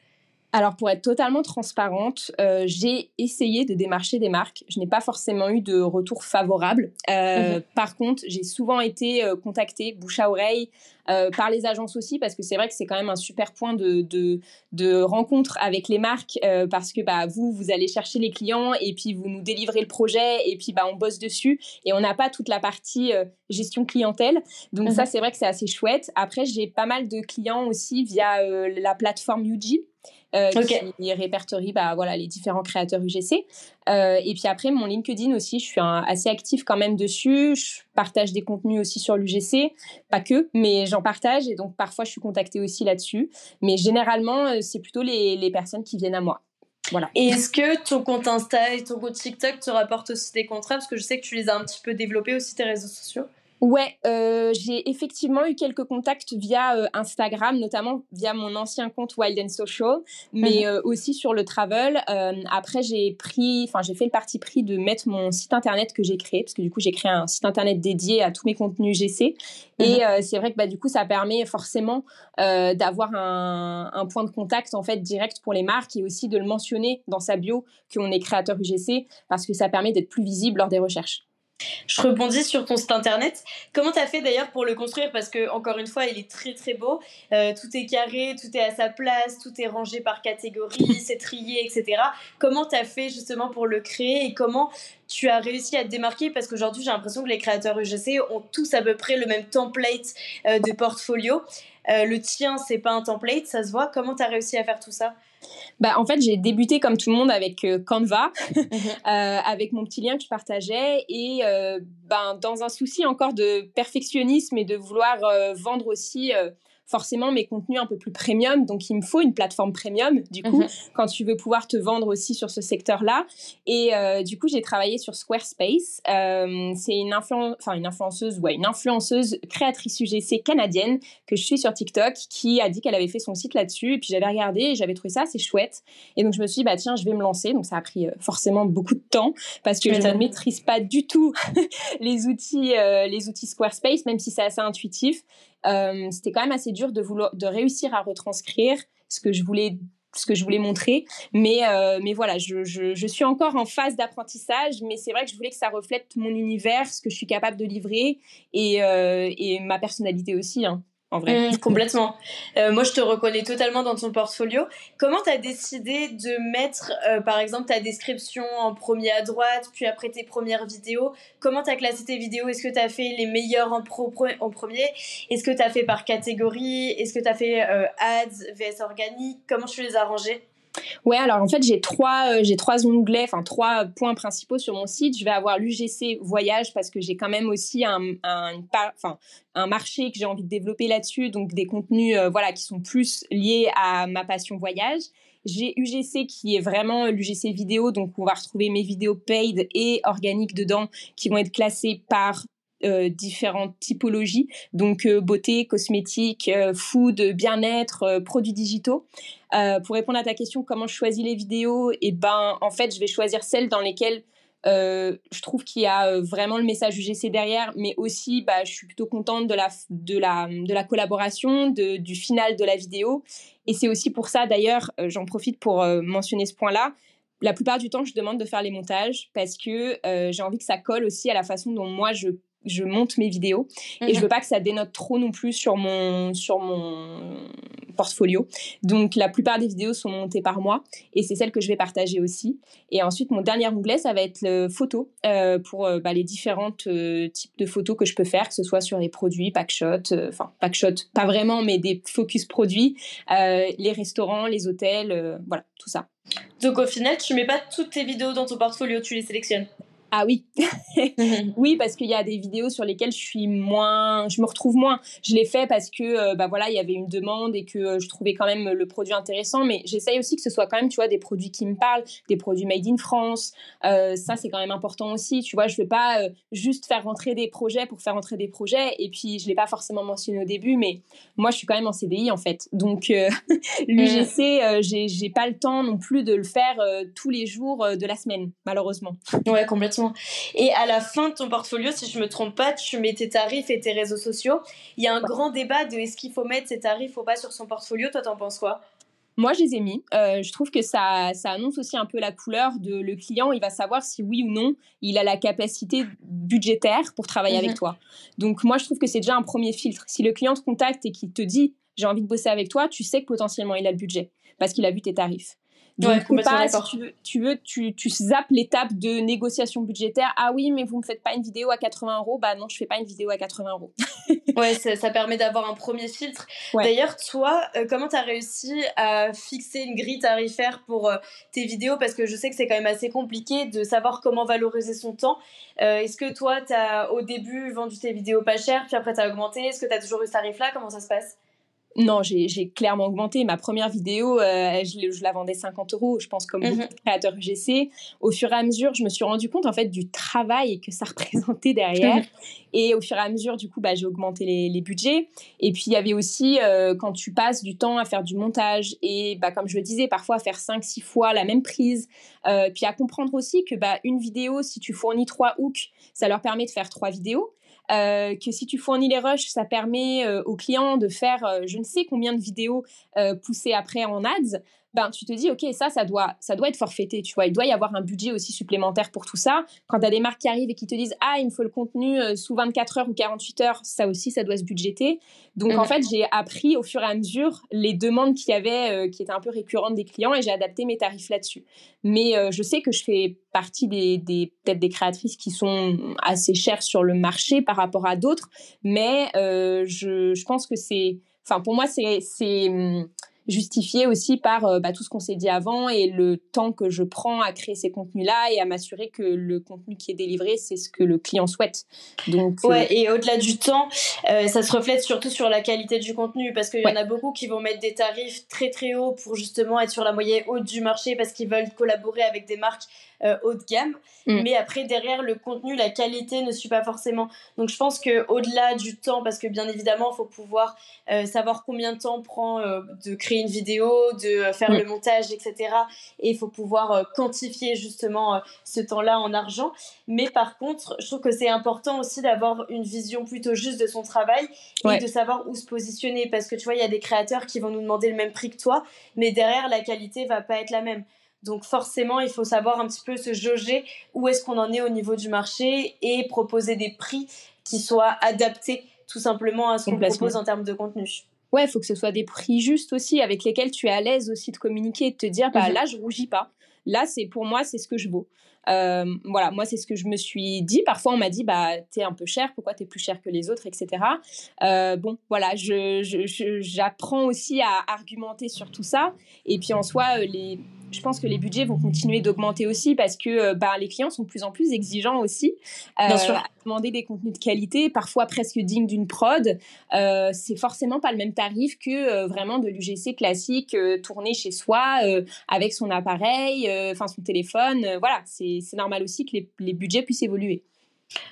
Alors pour être totalement transparente, euh, j'ai essayé de démarcher des marques. Je n'ai pas forcément eu de retour favorable. Euh, mhm. Par contre, j'ai souvent été euh, contactée bouche à oreille par les agences aussi parce que c'est vrai que c'est quand même un super point de, de, de rencontre avec les marques parce que bah, vous, vous allez chercher les clients et puis vous nous délivrez le projet et puis bah, on bosse dessus et on n'a pas toute la partie gestion clientèle. Donc ça, mhm. c'est vrai que c'est assez chouette. Après, j'ai pas mal de clients aussi via la plateforme UG qui répertorie bah, voilà, les différents créateurs UGC. Et puis après, mon LinkedIn aussi, je suis assez active quand même dessus. Je partage des contenus aussi sur l'UGC, pas que, mais j'en partage et donc parfois je suis contactée aussi là-dessus. Mais généralement, c'est plutôt les, les personnes qui viennent à moi. Voilà. Et est-ce que ton compte Insta et ton compte TikTok te rapportent aussi des contrats? Parce que je sais que tu les as un petit peu développés aussi, tes réseaux sociaux. Ouais, euh, j'ai effectivement eu quelques contacts via euh, Instagram, notamment via mon ancien compte Wild and Social, mais mhm. euh, aussi sur le travel. après, j'ai pris, enfin, j'ai fait le parti pris de mettre mon site internet que j'ai créé, parce que du coup, j'ai créé un site internet dédié à tous mes contenus GC. Et mhm. c'est vrai que bah, du coup, ça permet forcément d'avoir un, un, point de contact en fait direct pour les marques et aussi de le mentionner dans sa bio qu'on est créateur UGC, parce que ça permet d'être plus visible lors des recherches. Je rebondis sur ton site internet. Comment tu as fait d'ailleurs pour le construire? Parce que, encore une fois, il est très très beau. Euh, tout est carré, tout est à sa place, tout est rangé par catégorie, c'est trié, etc. Comment tu as fait justement pour le créer? Et comment tu as réussi à te démarquer? Parce qu'aujourd'hui, j'ai l'impression que les créateurs UGC ont tous à peu près le même template euh, de portfolio. Euh, le tien, c'est pas un template, ça se voit. Comment tu as réussi à faire tout ça? Bah, en fait, j'ai débuté comme tout le monde avec euh, Canva, mhm. euh, avec mon petit lien que je partageais. Et euh, ben, dans un souci encore de perfectionnisme et de vouloir vendre aussi forcément mes contenus un peu plus premium. Donc, il me faut une plateforme premium, du coup, mhm. quand tu veux pouvoir te vendre aussi sur ce secteur-là. Et euh, du coup, j'ai travaillé sur Squarespace. Euh, c'est une, enfin, une influenceuse, ouais, une influenceuse créatrice UGC canadienne que je suis sur TikTok qui a dit qu'elle avait fait son site là-dessus. Et puis, j'avais regardé et j'avais trouvé ça assez chouette. Et donc, je me suis dit, bah, tiens, je vais me lancer. Donc, ça a pris euh, forcément beaucoup de temps parce que je ne maîtrise pas du tout les outils, les outils Squarespace, même si c'est assez intuitif. Euh, c'était quand même assez dur de, vouloir, de réussir à retranscrire ce que je voulais ce que je voulais montrer. Mais, euh, mais voilà, je, je, je, suis encore en phase d'apprentissage, mais c'est vrai que je voulais que ça reflète mon univers, ce que je suis capable de livrer et, euh, et ma personnalité aussi. Hein en vrai. Mmh, complètement. Euh, moi, je te reconnais totalement dans ton portfolio. Comment tu as décidé de mettre, euh, par exemple, ta description en premier à droite, puis après tes premières vidéos? Comment tu as classé tes vidéos? Est-ce que tu as fait les meilleures en, pro, en premier? Est-ce que tu as fait par catégorie? Est-ce que tu as fait euh, ads, VS organique? Comment tu les as rangés Ouais, alors en fait, j'ai trois, euh, j'ai trois onglets, enfin trois points principaux sur mon site. Je vais avoir l'UGC voyage parce que j'ai quand même aussi un, un, un marché que j'ai envie de développer là-dessus, donc des contenus euh, voilà, qui sont plus liés à ma passion voyage. J'ai UGC qui est vraiment l'UGC vidéo, donc on va retrouver mes vidéos paid et organiques dedans qui vont être classées par euh, différentes typologies, donc euh, beauté, cosmétique, euh, food, bien-être, produits digitaux. pour répondre à ta question, comment je choisis les vidéos Et eh ben, en fait, je vais choisir celles dans lesquelles je trouve qu'il y a vraiment le message UGC derrière, mais aussi, bah, je suis plutôt contente de la, de la, de la collaboration, de, du final de la vidéo. Et c'est aussi pour ça, d'ailleurs, j'en profite pour mentionner ce point-là. La plupart du temps, je demande de faire les montages parce que j'ai envie que ça colle aussi à la façon dont moi je je monte mes vidéos et je mhm. veux pas que ça dénote trop non plus sur mon sur mon portfolio. Donc la plupart des vidéos sont montées par moi et c'est celles que je vais partager aussi. Et ensuite mon dernier onglet ça va être le photo euh, pour euh, bah, les différentes euh, types de photos que je peux faire, que ce soit sur les produits, packshot, enfin packshot pas vraiment mais des focus produits, les restaurants, les hôtels, voilà tout ça. Donc au final tu mets pas toutes tes vidéos dans ton portfolio, tu les sélectionnes? Ah oui, oui parce qu'il y a des vidéos sur lesquelles je suis moins, je me retrouve moins. Je l'ai fait parce que euh, bah voilà il y avait une demande et que euh, je trouvais quand même le produit intéressant, mais j'essaye aussi que ce soit quand même tu vois des produits qui me parlent, des produits made in France. Euh, ça c'est quand même important aussi. Tu vois je veux pas juste faire rentrer des projets pour faire rentrer des projets et puis je l'ai pas forcément mentionné au début, mais moi je suis quand même en CDI en fait, donc l'UGC j'ai pas le temps non plus de le faire tous les jours de la semaine malheureusement. Ouais complètement. Et à la fin de ton portfolio, si je me trompe pas, tu mets tes tarifs et tes réseaux sociaux. Il y a un grand débat de est-ce qu'il faut mettre ses tarifs ou pas sur son portfolio. Toi, t'en penses quoi? Moi, je les ai mis. Euh, je trouve que ça, ça annonce aussi un peu la couleur de le client. Il va savoir si oui ou non il a la capacité budgétaire pour travailler avec mhm. toi. Donc, moi, je trouve que c'est déjà un premier filtre. Si le client te contacte et qu'il te dit j'ai envie de bosser avec toi, tu sais que potentiellement il a le budget parce qu'il a vu tes tarifs. Donc, pas, si tu veux, tu, veux tu, tu zappes l'étape de négociation budgétaire. Ah oui, mais vous me faites pas une vidéo à 80 euros. Bah non, je fais pas une vidéo à 80 euros. ouais, ça, permet d'avoir un premier filtre. D'ailleurs, toi, euh, comment tu as réussi à fixer une grille tarifaire pour euh, tes vidéos? Parce que je sais que c'est quand même assez compliqué de savoir comment valoriser son temps. Euh, est-ce que toi, tu as au début vendu tes vidéos pas chères, puis après tu as augmenté? Est-ce que tu as toujours eu ce tarif-là? Comment ça se passe? Non, j'ai clairement augmenté. Ma première vidéo, euh, je, la vendais 50 euros, je pense, comme beaucoup de créateurs UGC. Au fur et à mesure, je me suis rendu compte, en fait, du travail que ça représentait derrière. Et au fur et à mesure, du coup, bah, j'ai augmenté les, budgets. Et puis, il y avait aussi, euh, quand tu passes du temps à faire du montage et, bah, comme je le disais, parfois à faire 5-6 fois la même prise. Euh, puis à comprendre aussi que bah, une vidéo, si tu fournis trois hooks, ça leur permet de faire trois vidéos. Euh, que si tu fournis les rushs, ça permet euh, aux clients de faire euh, je ne sais combien de vidéos poussées après en ads ben, tu te dis, OK, ça, ça doit, ça doit être forfaité, tu vois. Il doit y avoir un budget aussi supplémentaire pour tout ça. Quand tu as des marques qui arrivent et qui te disent, ah, il me faut le contenu euh, sous 24 heures ou 48 heures, ça aussi, ça doit se budgéter. Donc, en mhm. fait, j'ai appris au fur et à mesure les demandes qu'il y avait, euh, qui étaient un peu récurrentes des clients et j'ai adapté mes tarifs là-dessus. Mais euh, je sais que je fais partie des, des peut-être des créatrices qui sont assez chères sur le marché par rapport à d'autres, mais je, je pense que c'est, enfin, pour moi, c'est, c'est, hum, justifié aussi par euh, bah, tout ce qu'on s'est dit avant et le temps que je prends à créer ces contenus-là et à m'assurer que le contenu qui est délivré, c'est ce que le client souhaite. Donc, euh, ouais, et au-delà du temps, euh, ça se reflète surtout sur la qualité du contenu parce qu'il y en a beaucoup qui vont mettre des tarifs très très hauts pour justement être sur la moyenne haute du marché parce qu'ils veulent collaborer avec des marques euh, haut de gamme. Mm. Mais après, derrière, le contenu, la qualité ne suit pas forcément. Donc, je pense qu'au-delà du temps, parce que bien évidemment, il faut pouvoir savoir combien de temps prend de créer une vidéo, de faire mm. le montage, etc. Et il faut pouvoir quantifier justement ce temps-là en argent. Mais par contre, je trouve que c'est important aussi d'avoir une vision plutôt juste de son travail et de savoir où se positionner. Parce que tu vois, il y a des créateurs qui vont nous demander le même prix que toi, mais derrière, la qualité va pas être la même. Donc forcément, il faut savoir un petit peu se jauger où est-ce qu'on en est au niveau du marché et proposer des prix qui soient adaptés tout simplement à ce qu'on propose en termes de contenu. Ouais, il faut que ce soit des prix justes aussi, avec lesquels tu es à l'aise aussi de communiquer et de te dire, bah mhm. là, je rougis pas. Là, c'est pour moi, c'est ce que je vaux. Euh, voilà, moi, c'est ce que je me suis dit. Parfois, on m'a dit, bah, t'es un peu cher, pourquoi t'es plus cher que les autres, etc. Euh, bon, voilà, j'apprends je, aussi à argumenter sur tout ça. Et puis, en soi, euh, les, je pense que les budgets vont continuer d'augmenter aussi parce que euh, bah, les clients sont de plus en plus exigeants aussi. Euh, Bien sûr. demander des contenus de qualité, parfois presque dignes d'une prod, euh, c'est forcément pas le même tarif que vraiment de l'UGC classique tourné chez soi avec son appareil, enfin son téléphone. voilà, c'est normal aussi que les, les budgets puissent évoluer.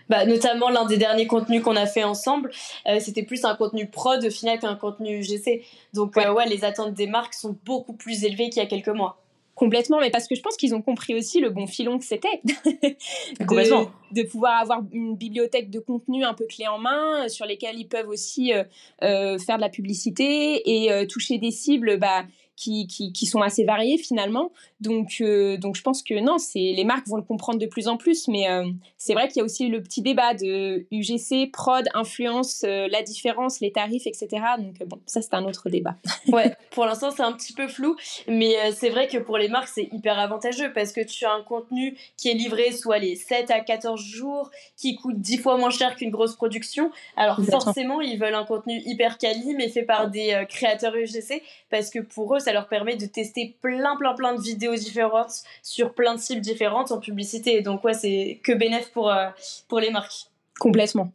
Bah, notamment l'un des derniers contenus qu'on a fait ensemble, c'était plus un contenu prod au final qu'un contenu UGC. Donc ouais, les attentes des marques sont beaucoup plus élevées qu'il y a quelques mois. Complètement, mais parce que je pense qu'ils ont compris aussi le bon filon que c'était. de, de, pouvoir avoir une bibliothèque de contenu un peu clé en main, euh, sur lesquels ils peuvent aussi euh, euh, faire de la publicité et toucher des cibles bah, qui, qui, sont assez variés finalement. Donc, euh, donc je pense que non, c'est les marques vont le comprendre de plus en plus, mais euh, c'est vrai qu'il y a aussi le petit débat de UGC, prod, influence, euh, la différence, les tarifs, etc. Donc bon, ça c'est un autre débat. ouais, pour l'instant c'est un petit peu flou, mais c'est vrai que pour les marques c'est hyper avantageux parce que tu as un contenu qui est livré soit les 7 à 14 jours, qui coûte 10 fois moins cher qu'une grosse production. Alors forcément ils veulent un contenu hyper quali mais fait par des créateurs UGC parce que pour eux ça leur permet de tester plein, plein, plein de vidéos différentes sur plein de cibles différentes en publicité. Donc, ouais, c'est que bénéf pour, euh, pour les marques. Complètement.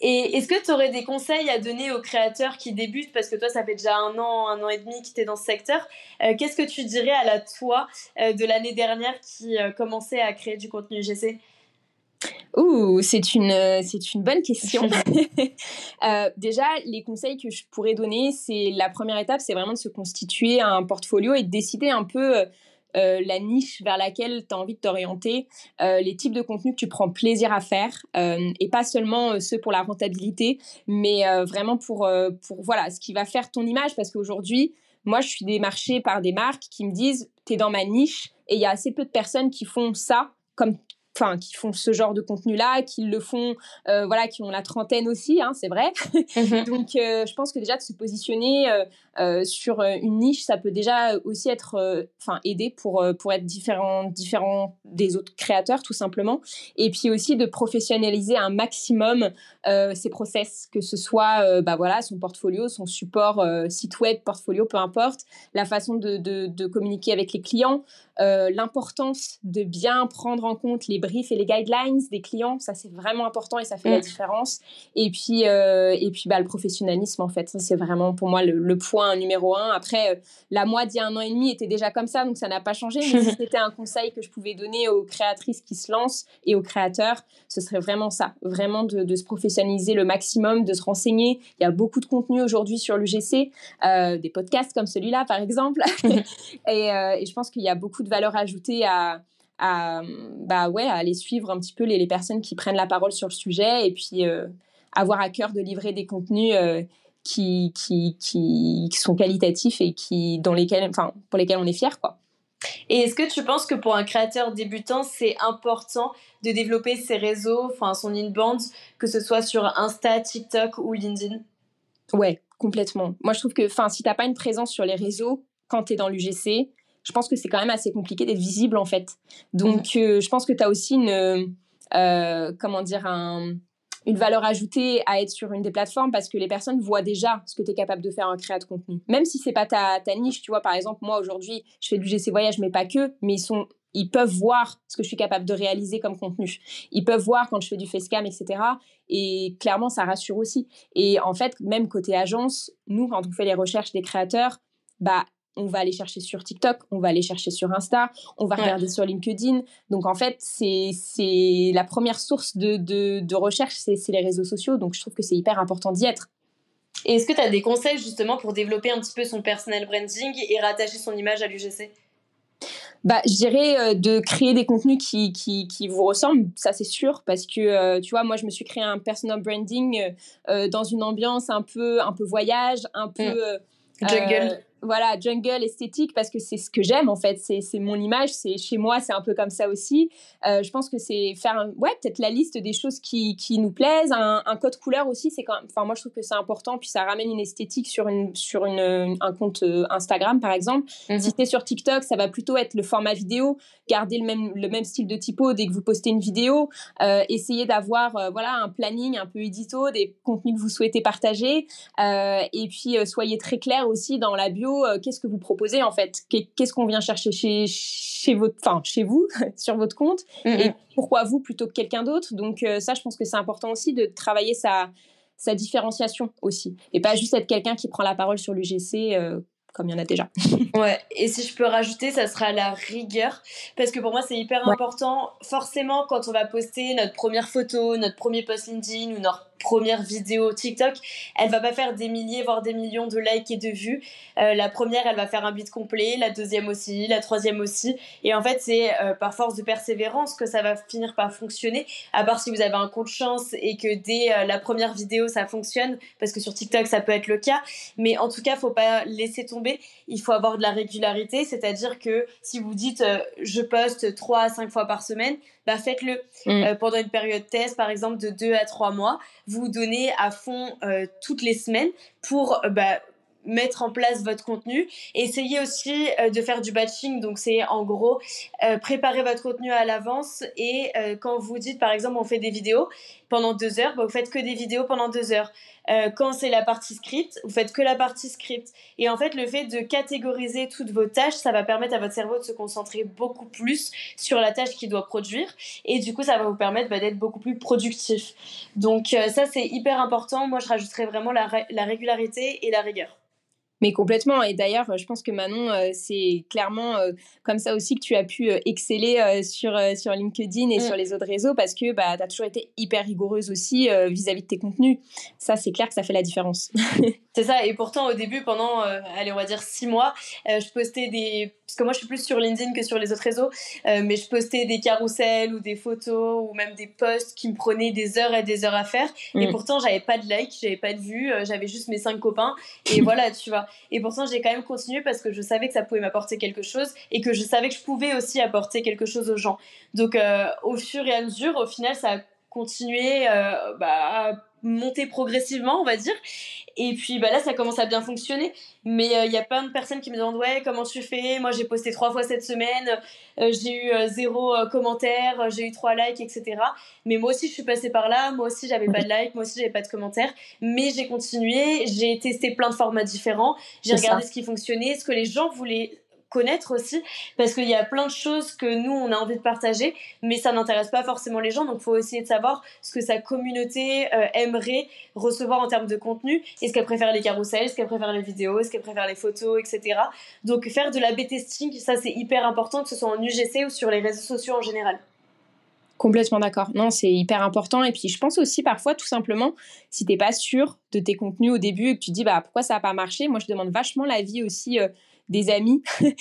Et est-ce que tu aurais des conseils à donner aux créateurs qui débutent? Parce que toi, ça fait déjà un an, un an et demi que tu es dans ce secteur. Euh, qu'est-ce que tu dirais à la toi euh, de l'année dernière qui commençait à créer du contenu GC Ouh, c'est une, c'est une bonne question. euh, déjà, les conseils que je pourrais donner, c'est la première étape, c'est vraiment de se constituer un portfolio et de décider un peu euh, la niche vers laquelle tu as envie de t'orienter, euh, les types de contenus que tu prends plaisir à faire, euh, et pas seulement ceux pour la rentabilité, mais vraiment pour, pour voilà, ce qui va faire ton image, parce qu'aujourd'hui, moi, je suis démarchée par des marques qui me disent, tu es dans ma niche, et il y a assez peu de personnes qui font ça comme enfin qui font ce genre de contenu là qui le font euh, voilà qui ont la trentaine aussi hein, c'est vrai mhm. donc euh, je pense que déjà de se positionner euh, sur une niche, ça peut déjà aussi être, enfin, aider pour pour être différent différent des autres créateurs tout simplement. Et puis aussi de professionnaliser un maximum ses process, que ce soit bah voilà son portfolio, son support site web, portfolio, peu importe, la façon de, de, de communiquer avec les clients, l'importance de bien prendre en compte les briefs et les guidelines des clients, ça c'est vraiment important et ça fait la mm. différence. Et puis, euh, et puis bah, le professionnalisme, en fait, ça c'est vraiment pour moi le, point numéro un. Après, euh, la moi d'il y a un an et demi était déjà comme ça, donc ça n'a pas changé. Mais si c'était un conseil que je pouvais donner aux créatrices qui se lancent et aux créateurs, ce serait vraiment ça, vraiment de, se professionnaliser le maximum, de se renseigner. Il y a beaucoup de contenu aujourd'hui sur l'UGC, euh, des podcasts comme celui-là par exemple. et, et je pense qu'il y a beaucoup de valeur ajoutée à à, bah ouais, à aller suivre un petit peu les, les, personnes qui prennent la parole sur le sujet et puis euh, avoir à cœur de livrer des contenus euh, qui, qui, qui, sont qualitatifs et qui, dans lesquels, enfin, pour lesquels on est fier. Quoi. Et est-ce que tu penses que pour un créateur débutant, c'est important de développer ses réseaux, enfin son inbound, que ce soit sur Insta, TikTok ou LinkedIn? Ouais, complètement. Moi, je trouve que si tu n'as pas une présence sur les réseaux quand tu es dans l'UGC, je pense que c'est quand même assez compliqué d'être visible en fait. Donc, mhm. euh, je pense que tu as aussi une, euh, comment dire, une valeur ajoutée à être sur une des plateformes parce que les personnes voient déjà ce que tu es capable de faire en créa de contenu. Même si c'est pas ta, ta, niche, tu vois, par exemple, moi aujourd'hui, je fais du GC Voyage, mais pas que, mais ils sont ils peuvent voir ce que je suis capable de réaliser comme contenu. Ils peuvent voir quand je fais du facecam, etc. Et clairement, ça rassure aussi. Et en fait, même côté agence, nous, quand on fait les recherches des créateurs, bah, on va aller chercher sur TikTok, on va aller chercher sur Insta, on va regarder sur LinkedIn. Donc en fait, c'est la première source de, de, recherche, c'est les réseaux sociaux. Donc je trouve que c'est hyper important d'y être. Et est-ce que tu as des conseils justement pour développer un petit peu son personal branding et rattacher son image à l'UGC bah, je dirais euh, de créer des contenus qui, qui, qui vous ressemblent, ça c'est sûr, parce que euh, tu vois, moi je me suis créé un personal branding euh, dans une ambiance un peu, un peu voyage, un peu. Mm. Jungle voilà, jungle esthétique parce que c'est ce que j'aime en fait, c'est mon image, c'est chez moi, c'est un peu comme ça aussi. Euh, je pense que c'est faire, ouais, peut-être la liste des choses qui, qui nous plaisent, un, un, code couleur aussi, c'est quand enfin moi je trouve que c'est important, puis ça ramène une esthétique sur, une, sur une, un compte euh, Instagram par exemple. Mhm. Si c'est sur TikTok, ça va plutôt être le format vidéo, garder le même, le même style de typo dès que vous postez une vidéo, euh, essayer d'avoir voilà un planning un peu édito, des contenus que vous souhaitez partager, et puis soyez très clair aussi dans la bio euh, qu'est-ce que vous proposez en fait? Qu'est-ce qu'on vient chercher chez, chez, votre, enfin, chez vous, sur votre compte? Et pourquoi vous plutôt que quelqu'un d'autre? Donc euh, ça, je pense que c'est important aussi de travailler sa, sa différenciation aussi. Et pas juste être quelqu'un qui prend la parole sur l'UGC euh, comme il y en a déjà. ouais, et si je peux rajouter, ça sera la rigueur. Parce que pour moi, c'est hyper important. Forcément, quand on va poster notre première photo, notre premier post LinkedIn ou notre première vidéo TikTok, elle va pas faire des milliers, voire des millions de likes et de vues. Euh, la première, elle va faire un beat complet, la deuxième aussi, la troisième aussi. Et en fait, c'est euh, par force de persévérance que ça va finir par fonctionner. À part si vous avez un compte chance et que dès euh, la première vidéo, ça fonctionne, parce que sur TikTok, ça peut être le cas. Mais en tout cas, faut pas laisser tomber. Il faut avoir de la régularité, c'est-à-dire que si vous dites je poste 3 à 5 fois par semaine, bah faites-le mm. pendant une période test, par exemple de 2 à 3 mois vous donnez à fond euh, toutes les semaines pour euh, bah, mettre en place votre contenu. Essayez aussi euh, de faire du batching, donc c'est en gros préparer votre contenu à l'avance et quand vous dites par exemple on fait des vidéos pendant deux heures, bah, vous faites que des vidéos pendant deux heures. Euh, quand c'est la partie script, vous faites que la partie script. Et en fait, le fait de catégoriser toutes vos tâches, ça va permettre à votre cerveau de se concentrer beaucoup plus sur la tâche qu'il doit produire. Et du coup, ça va vous permettre bah, d'être beaucoup plus productif. Donc euh, ça, c'est hyper important. Moi, je rajouterais vraiment la régularité et la rigueur. Mais complètement. Et d'ailleurs, je pense que Manon, euh, c'est clairement euh, comme ça aussi que tu as pu euh, exceller sur, sur LinkedIn et mm. sur les autres réseaux parce que bah, tu as toujours été hyper rigoureuse aussi vis-à-vis de tes contenus. Ça, c'est clair que ça fait la différence. c'est ça. Et pourtant, au début, pendant, allez, on va dire six mois, je postais des parce que moi je suis plus sur LinkedIn que sur les autres réseaux, euh, mais je postais des carousels ou des photos ou même des posts qui me prenaient des heures et des heures à faire. Et mm. pourtant j'avais pas de likes, j'avais pas de vues, euh, j'avais juste mes cinq copains. Et voilà, tu vois. Et pourtant j'ai quand même continué parce que je savais que ça pouvait m'apporter quelque chose et que je savais que je pouvais aussi apporter quelque chose aux gens. Donc euh, au fur et à mesure, au final, ça a continuer bah, à monter progressivement, on va dire. Et puis bah là, ça commence à bien fonctionner. Mais il y a plein de personnes qui me demandent Ouais, comment tu fais? Moi, j'ai posté trois fois cette semaine, j'ai eu zéro commentaire, j'ai eu trois likes, etc. Mais moi aussi, je suis passée par là. Moi aussi, j'avais pas de likes, moi aussi, j'avais pas de commentaires. Mais j'ai continué, j'ai testé plein de formats différents, j'ai regardé ce qui fonctionnait, ce que les gens voulaient connaître aussi parce qu'il y a plein de choses que nous on a envie de partager mais ça n'intéresse pas forcément les gens donc il faut essayer de savoir ce que sa communauté euh, aimerait recevoir en termes de contenu. Est-ce qu'elle préfère les carousels? Est-ce qu'elle préfère les vidéos? Est-ce qu'elle préfère les photos? Etc donc faire de la B-testing ça c'est hyper important que ce soit en UGC ou sur les réseaux sociaux en général. Complètement d'accord. Non, c'est hyper important. Et puis, je pense aussi parfois, tout simplement, si t'es pas sûr de tes contenus au début et que tu dis, bah, pourquoi ça n'a pas marché, moi, je demande vachement l'avis aussi euh, des amis.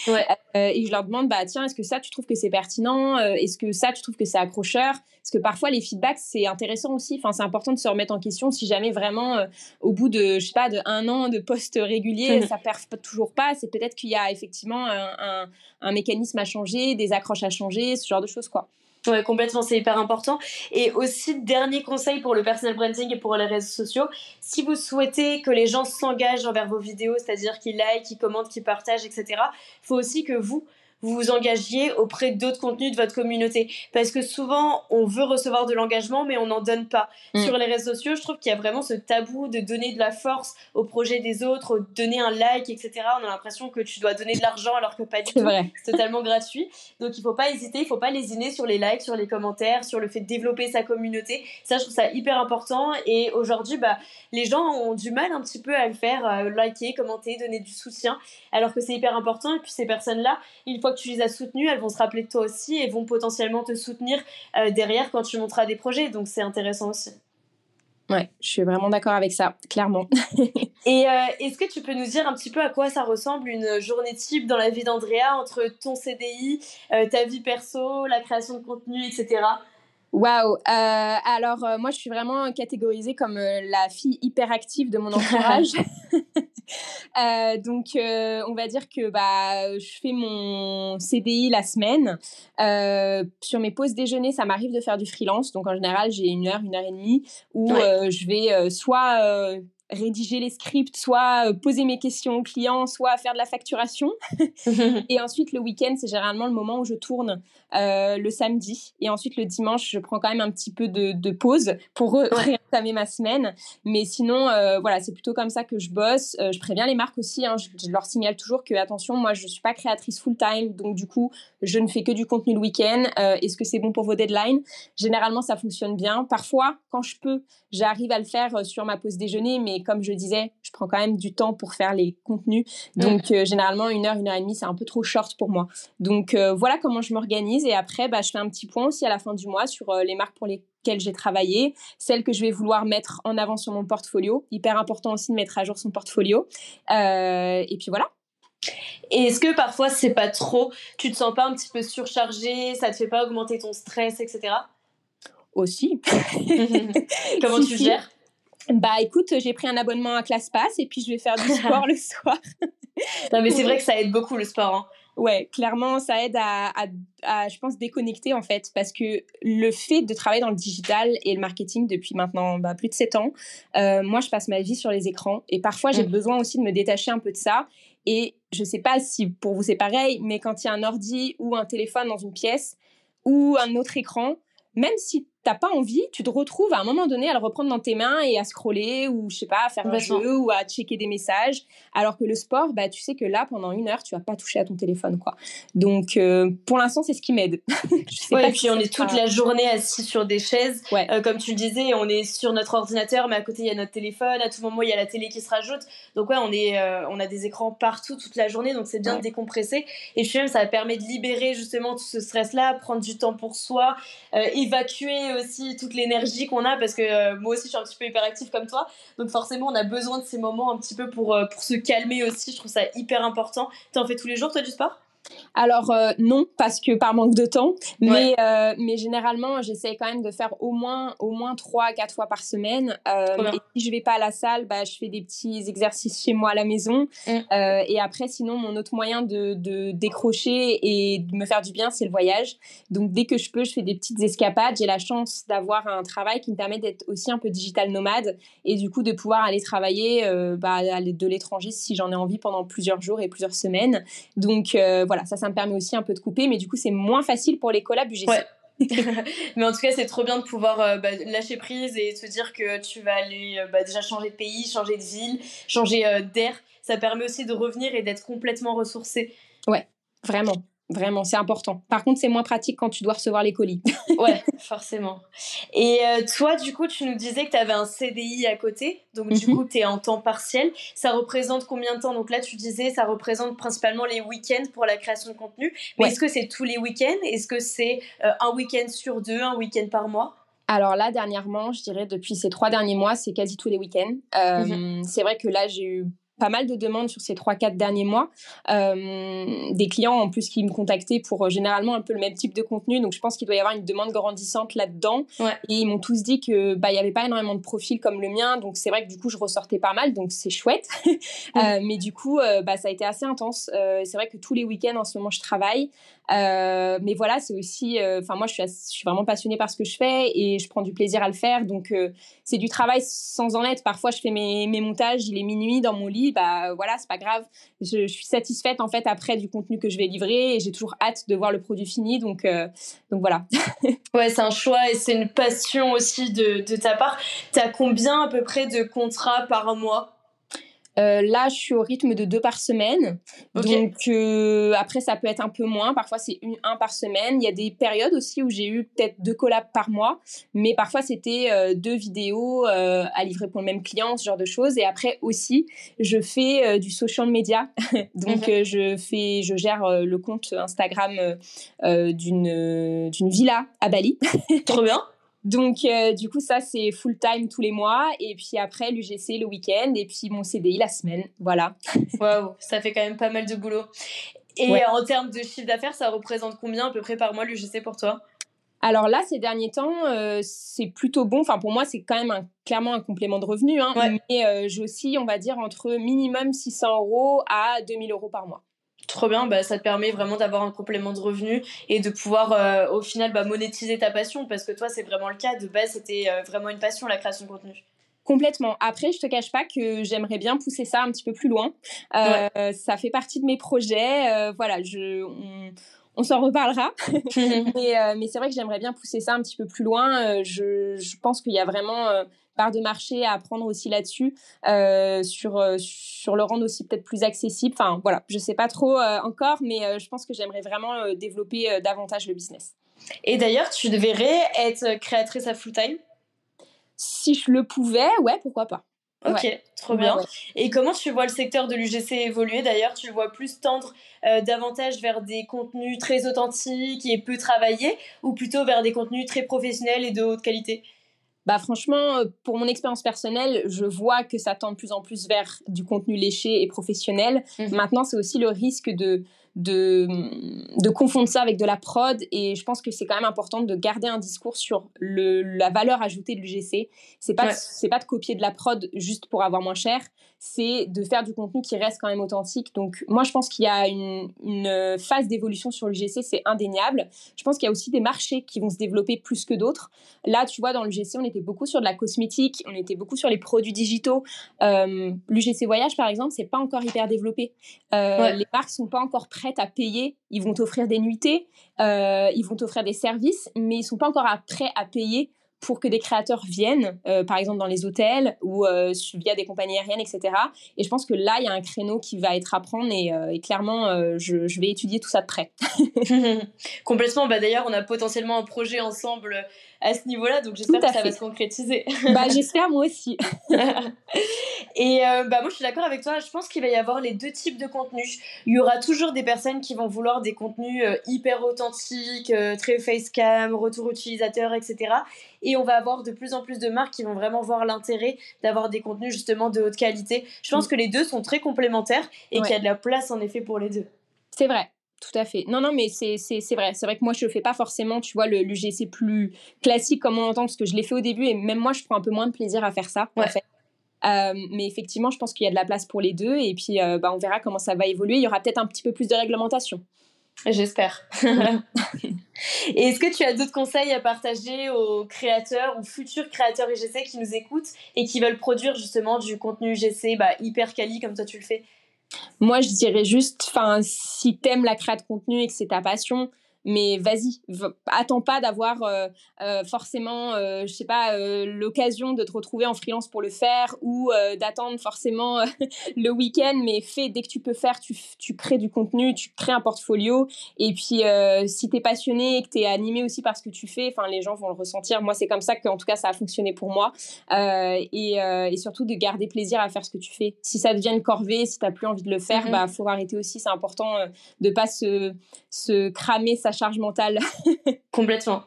Euh, et je leur demande bah tiens est-ce que ça tu trouves que c'est pertinent? Euh, est-ce que ça tu trouves que c'est accrocheur? Parce que parfois les feedbacks c'est intéressant aussi. Enfin c'est important de se remettre en question si jamais vraiment euh, au bout de je sais pas de un an de poste régulier ça perf toujours pas. C'est peut-être qu'il y a effectivement un, un, mécanisme à changer des accroches à changer ce genre de choses quoi Ouais, complètement, c'est hyper important. Et aussi, dernier conseil pour le personal branding et pour les réseaux sociaux, si vous souhaitez que les gens s'engagent envers vos vidéos, c'est-à-dire qu'ils like, qu'ils commentent, qu'ils partagent, etc., il faut aussi que vous, vous vous engagiez auprès d'autres contenus de votre communauté. Parce que souvent, on veut recevoir de l'engagement, mais on n'en donne pas. Mm. Sur les réseaux sociaux, je trouve qu'il y a vraiment ce tabou de donner de la force au projet des autres, donner un like, etc. On a l'impression que tu dois donner de l'argent alors que pas du tout. C'est totalement gratuit. Donc il faut pas hésiter, il faut pas lésiner sur les likes, sur les commentaires, sur le fait de développer sa communauté. Ça, je trouve ça hyper important. Et aujourd'hui, bah, les gens ont du mal un petit peu à le faire, à liker, commenter, donner du soutien, alors que c'est hyper important. Et puis ces personnes-là, une fois que tu les as soutenues, elles vont se rappeler de toi aussi et vont potentiellement te soutenir euh, derrière quand tu monteras des projets. Donc c'est intéressant aussi. Ouais, je suis vraiment d'accord avec ça, clairement. et euh, est-ce que tu peux nous dire un petit peu à quoi ça ressemble une journée type dans la vie d'Andrea entre ton CDI, euh, ta vie perso, la création de contenu, etc. Waouh Alors moi je suis vraiment catégorisée comme la fille hyper active de mon entourage. Euh, donc, euh, on va dire que bah, je fais mon CDI la semaine. Euh, sur mes pauses déjeuner, ça m'arrive de faire du freelance. Donc, en général, j'ai une heure, une heure et demie où je vais soit rédiger les scripts, soit euh, poser mes questions aux clients, soit faire de la facturation. et ensuite, le week-end, c'est généralement le moment où je tourne euh, le samedi. Et ensuite, le dimanche, je prends quand même un petit peu de, pause pour réentamer ma semaine. Mais sinon, euh, voilà, c'est plutôt comme ça que je bosse. je préviens les marques aussi. Hein. je, leur signale toujours que, attention, moi, je ne suis pas créatrice full-time. Donc, du coup, je ne fais que du contenu le week-end. Est-ce que c'est bon pour vos deadlines? Généralement, ça fonctionne bien. Parfois, quand je peux, j'arrive à le faire sur ma pause déjeuner. Mais comme je disais, je prends quand même du temps pour faire les contenus. Donc, euh, généralement, une heure, une heure et demie, c'est un peu trop short pour moi. Donc, euh, voilà comment je m'organise. Et après, bah, je fais un petit point aussi à la fin du mois sur euh, les marques pour lesquelles j'ai travaillé, celles que je vais vouloir mettre en avant sur mon portfolio. Hyper important aussi de mettre à jour son portfolio. et puis voilà. Et est-ce que parfois c'est pas trop, tu te sens pas un petit peu surchargé, ça te fait pas augmenter ton stress, etc. Aussi. Comment tu gères? Bah écoute, j'ai pris un abonnement à ClassPass et puis je vais faire du sport le soir. non mais c'est vrai que ça aide beaucoup le sport. Hein. Ouais, clairement, ça aide à, à, je pense, déconnecter en fait, parce que le fait de travailler dans le digital et le marketing depuis maintenant bah, plus de 7 ans, euh, moi, je passe ma vie sur les écrans et parfois, j'ai mm. besoin aussi de me détacher un peu de ça. Et je sais pas si pour vous c'est pareil, mais quand il y a un ordi ou un téléphone dans une pièce ou un autre écran, même si t'as pas envie, tu te retrouves à un moment donné à le reprendre dans tes mains et à scroller ou je sais pas, à faire un jeu ou à checker des messages. Alors que le sport, bah tu sais que là pendant une heure tu vas pas toucher à ton téléphone quoi. Donc euh, pour l'instant c'est ce qui m'aide. ouais, et puis on est toute la journée assis sur des chaises. Ouais. Euh, comme tu le disais, on est sur notre ordinateur, mais à côté il y a notre téléphone. À tout moment il y a la télé qui se rajoute. Donc ouais, on est, euh, on a des écrans partout toute la journée, donc c'est bien de décompresser. Et puis même ça permet de libérer justement tout ce stress là, prendre du temps pour soi, évacuer aussi toute l'énergie qu'on a parce que euh, moi aussi je suis un petit peu hyperactive comme toi. Donc forcément on a besoin de ces moments un petit peu pour, euh, pour se calmer aussi. Je trouve ça hyper important. Tu en fais tous les jours toi du sport? Alors euh, non, parce que par manque de temps, mais, euh, mais généralement j'essaie quand même de faire au moins au moins trois quatre fois par semaine. Euh, et si je vais pas à la salle, bah, je fais des petits exercices chez moi à la maison. Mm. et après sinon mon autre moyen de, de, décrocher et de me faire du bien c'est le voyage. Donc dès que je peux je fais des petites escapades. J'ai la chance d'avoir un travail qui me permet d'être aussi un peu digital nomade et du coup de pouvoir aller travailler bah, de l'étranger si j'en ai envie pendant plusieurs jours et plusieurs semaines. Donc voilà ça ça me permet aussi un peu de couper, mais du coup, c'est moins facile pour les collabs UGC. mais en tout cas, c'est trop bien de pouvoir euh, bah, lâcher prise et te dire que tu vas aller euh, bah, déjà changer de pays, changer de ville, changer euh, d'air. Ça permet aussi de revenir et d'être complètement ressourcé. Ouais, vraiment. Vraiment, c'est important. Par contre, c'est moins pratique quand tu dois recevoir les colis. ouais, forcément. Et euh, toi, du coup, tu nous disais que tu avais un CDI à côté. Donc, du mhm. coup, tu es en temps partiel. Ça représente combien de temps? Donc là, tu disais, ça représente principalement les week-ends pour la création de contenu. Mais est-ce que c'est tous les week-ends? Est-ce que c'est euh, un week-end sur deux, un week-end par mois? Alors là, dernièrement, je dirais depuis ces trois derniers mois, c'est quasi tous les week-ends. Euh, mhm. C'est vrai que là, j'ai eu pas mal de demandes sur ces 3-4 derniers mois. Euh, des clients en plus qui me contactaient pour euh, généralement un peu le même type de contenu. Donc je pense qu'il doit y avoir une demande grandissante là-dedans. Et ils m'ont tous dit que bah il y avait pas énormément de profils comme le mien. Donc c'est vrai que du coup je ressortais pas mal. Donc c'est chouette. euh, mais du coup bah ça a été assez intense. C'est vrai que tous les week-ends en ce moment je travaille. Euh, mais voilà, c'est aussi, euh, enfin moi je suis, vraiment passionnée par ce que je fais et je prends du plaisir à le faire. Donc euh, c'est du travail sans en être. Parfois je fais mes, mes, montages, il est minuit dans mon lit, bah voilà, c'est pas grave. Je, je, suis satisfaite en fait après du contenu que je vais livrer et j'ai toujours hâte de voir le produit fini. Donc donc voilà. ouais, c'est un choix et c'est une passion aussi de, de ta part. T'as combien à peu près de contrats par mois? Euh, là, je suis au rythme de deux par semaine. Donc, euh, après, ça peut être un peu moins. Parfois, c'est un par semaine. Il y a des périodes aussi où j'ai eu peut-être deux collabs par mois. Mais parfois, c'était euh, deux vidéos à livrer pour le même client, ce genre de choses. Et après aussi, je fais du social media. Donc, mhm. je, fais, je gère le compte Instagram d'une d'une villa à Bali. Trop bien. Donc, euh, du coup, ça, c'est full time tous les mois. Et puis après, l'UGC le week-end. Et puis mon CDI la semaine. Voilà. Waouh, ça fait quand même pas mal de boulot. Et en termes de chiffre d'affaires, ça représente combien à peu près par mois l'UGC pour toi? Alors là, ces derniers temps, euh, c'est plutôt bon. Enfin, pour moi, c'est quand même clairement un complément de revenu. Hein, Mais euh, j'ai aussi, on va dire, entre minimum 600 euros à 2000 euros par mois. Trop bien, bah, ça te permet vraiment d'avoir un complément de revenu et de pouvoir euh, au final bah, monétiser ta passion parce que toi c'est vraiment le cas, de base c'était euh, vraiment une passion la création de contenu. Complètement. Après, je te cache pas que j'aimerais bien pousser ça un petit peu plus loin. Euh, ça fait partie de mes projets. voilà, je, on, s'en reparlera. mais, mais c'est vrai que j'aimerais bien pousser ça un petit peu plus loin. Je, je pense qu'il y a vraiment part de marché à apprendre aussi là-dessus, euh, sur, euh, sur le rendre aussi peut-être plus accessible. Enfin, voilà, je sais pas trop euh, encore, mais je pense que j'aimerais vraiment développer davantage le business. Et d'ailleurs, tu devrais être créatrice à full time? Si je le pouvais, ouais, pourquoi pas. Ok, trop bien. Et comment tu vois le secteur de l'UGC évoluer? D'ailleurs Tu le vois plus tendre davantage vers des contenus très authentiques et peu travaillés ou plutôt vers des contenus très professionnels et de haute qualité? Bah franchement, euh, pour mon expérience personnelle, je vois que ça tend de plus en plus vers du contenu léché et professionnel. Mhm. Maintenant, c'est aussi le risque de de, de confondre ça avec de la prod. Et je pense que c'est quand même important de garder un discours sur le, la valeur ajoutée de l'UGC. C'est pas, c'est pas de copier de la prod juste pour avoir moins cher, c'est de faire du contenu qui reste quand même authentique. Donc, moi, je pense qu'il y a une, une phase d'évolution sur l'UGC, c'est indéniable. Je pense qu'il y a aussi des marchés qui vont se développer plus que d'autres. Là, tu vois, dans l'UGC, on était beaucoup sur de la cosmétique, on était beaucoup sur les produits digitaux. Euh, L'UGC Voyage, par exemple, c'est pas encore hyper développé. Euh, Les marques sont pas encore prêtes à payer. Ils vont t'offrir des nuitées, euh, ils vont t'offrir des services, mais ils sont pas encore prêts à payer pour que des créateurs viennent, euh, par exemple dans les hôtels ou euh, via des compagnies aériennes, etc. Et je pense que là, il y a un créneau qui va être à prendre et, clairement, je, je, vais étudier tout ça de près. Complètement. Bah, D'ailleurs, on a potentiellement un projet ensemble à ce niveau-là. Donc j'espère que ça va se concrétiser. bah j'espère moi aussi. et euh, bah moi je suis d'accord avec toi. Je pense qu'il va y avoir les deux types de contenus. Il y aura toujours des personnes qui vont vouloir des contenus euh, hyper authentiques, euh, très facecam, retour utilisateur, etc. Et on va avoir de plus en plus de marques qui vont vraiment voir l'intérêt d'avoir des contenus justement de haute qualité. Je pense mm. que les deux sont très complémentaires et qu'il y a de la place en effet pour les deux. C'est vrai. tout à fait. Non, non, mais c'est vrai. C'est vrai que moi, je ne fais pas forcément, tu vois, l'UGC plus classique comme on l'entend, parce que je l'ai fait au début et même moi, je prends un peu moins de plaisir à faire ça, en fait. Euh, mais effectivement, je pense qu'il y a de la place pour les deux et puis euh, bah, on verra comment ça va évoluer. Il y aura peut-être un petit peu plus de réglementation. J'espère. et est-ce que tu as d'autres conseils à partager aux créateurs ou futurs créateurs UGC qui nous écoutent et qui veulent produire justement du contenu UGC bah, hyper quali comme toi tu le fais? Moi, je dirais juste, enfin, si t'aimes la création de contenu et que c'est ta passion, mais vas-y, attends pas d'avoir euh, euh, forcément, euh, je sais pas, l'occasion de te retrouver en freelance pour le faire ou d'attendre forcément le week-end, mais fais dès que tu peux faire, tu, tu, crées du contenu, tu crées un portfolio. Et puis, si tu es passionné et que tu es animé aussi par ce que tu fais, enfin, les gens vont le ressentir. Moi, c'est comme ça qu'en tout cas, ça a fonctionné pour moi. Et, et, surtout de garder plaisir à faire ce que tu fais. Si ça devient une corvée, si tu n'as plus envie de le faire, il mmh bah, faut arrêter aussi. C'est important de pas se, se cramer sa charge mentale. Complètement.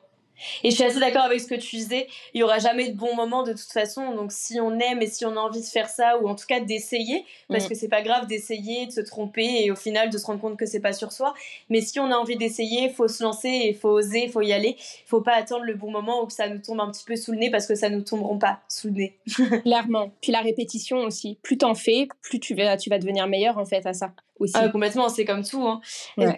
Et je suis assez d'accord avec ce que tu disais. Il y aura jamais de bon moment de toute façon. Donc si on aime et si on a envie de faire ça ou en tout cas d'essayer, parce mm. que c'est pas grave d'essayer, de se tromper et au final de se rendre compte que c'est pas sur soi. Mais si on a envie d'essayer, faut se lancer et faut oser, faut y aller. Faut pas attendre le bon moment où ça nous tombe un petit peu sous le nez parce que ça nous tomberont pas sous le nez. Clairement. Puis la répétition aussi. Plus t'en fais, plus tu vas, tu vas devenir meilleur en fait à ça. Ah, complètement, c'est comme tout. Hein.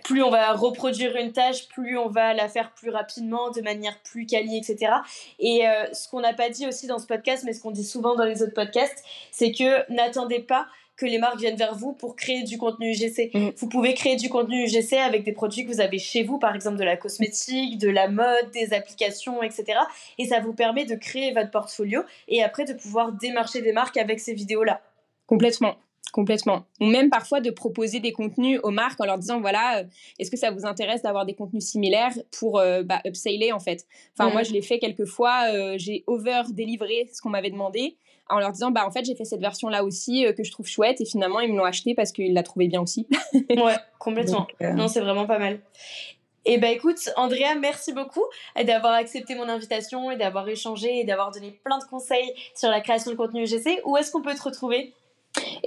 Plus on va reproduire une tâche, plus on va la faire plus rapidement, de manière plus quali, etc. Et euh, ce qu'on n'a pas dit aussi dans ce podcast, mais ce qu'on dit souvent dans les autres podcasts, c'est que n'attendez pas que les marques viennent vers vous pour créer du contenu UGC. Mm. Vous pouvez créer du contenu UGC avec des produits que vous avez chez vous, par exemple de la cosmétique, de la mode, des applications, etc. Et ça vous permet de créer votre portfolio et après de pouvoir démarcher des marques avec ces vidéos-là. Complètement. Complètement. Ou même parfois de proposer des contenus aux marques en leur disant voilà, euh, est-ce que ça vous intéresse d'avoir des contenus similaires pour euh, bah, upseller en fait? Enfin, moi, je l'ai fait quelques fois, euh, j'ai over-délivré ce qu'on m'avait demandé en leur disant bah en fait, j'ai fait cette version-là aussi que je trouve chouette et finalement, ils me l'ont acheté parce qu'ils la trouvaient bien aussi. ouais, complètement. Non, c'est vraiment pas mal. Et eh ben écoute, Andrea, merci beaucoup d'avoir accepté mon invitation et d'avoir échangé et d'avoir donné plein de conseils sur la création de contenu UGC. Où est-ce qu'on peut te retrouver?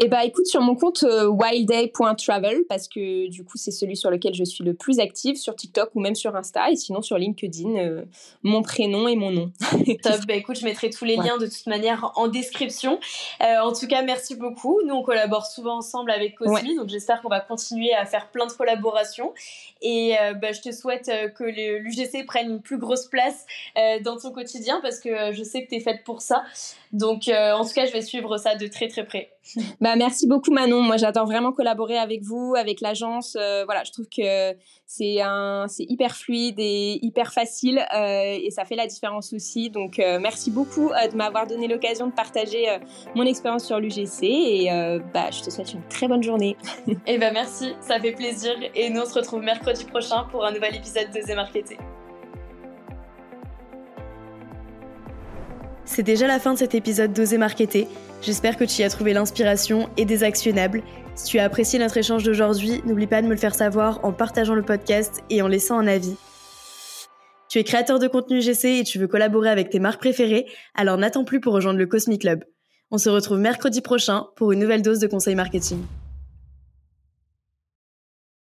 Eh bah écoute, sur mon compte euh, wildday.travel, parce que du coup c'est celui sur lequel je suis le plus active, sur TikTok ou même sur Insta, et sinon sur LinkedIn, euh, mon prénom et mon nom. Top, bah écoute, je mettrai tous les liens de toute manière en description. Euh, en tout cas, merci beaucoup. Nous on collabore souvent ensemble avec Cosmi, donc j'espère qu'on va continuer à faire plein de collaborations. Et bah, je te souhaite que l'UGC prenne une plus grosse place dans ton quotidien, parce que je sais que tu es faite pour ça. Donc en tout cas, je vais suivre ça de très très près. Bah, merci beaucoup Manon. Moi j'adore vraiment collaborer avec vous, avec l'agence. Euh, voilà, je trouve que c'est un, c'est hyper fluide et hyper facile euh, et ça fait la différence aussi. Donc euh, merci beaucoup de m'avoir donné l'occasion de partager mon expérience sur l'UGC et bah, je te souhaite une très bonne journée. et eh ben merci, ça fait plaisir et nous on se retrouve mercredi prochain pour un nouvel épisode de The Marketing. C'est déjà la fin de cet épisode d'Oser Marketer. J'espère que tu y as trouvé l'inspiration et des actionnables. Si tu as apprécié notre échange d'aujourd'hui, n'oublie pas de me le faire savoir en partageant le podcast et en laissant un avis. Tu es créateur de contenu GC et tu veux collaborer avec tes marques préférées, alors n'attends plus pour rejoindre le Cosmic Club. On se retrouve mercredi prochain pour une nouvelle dose de conseils marketing.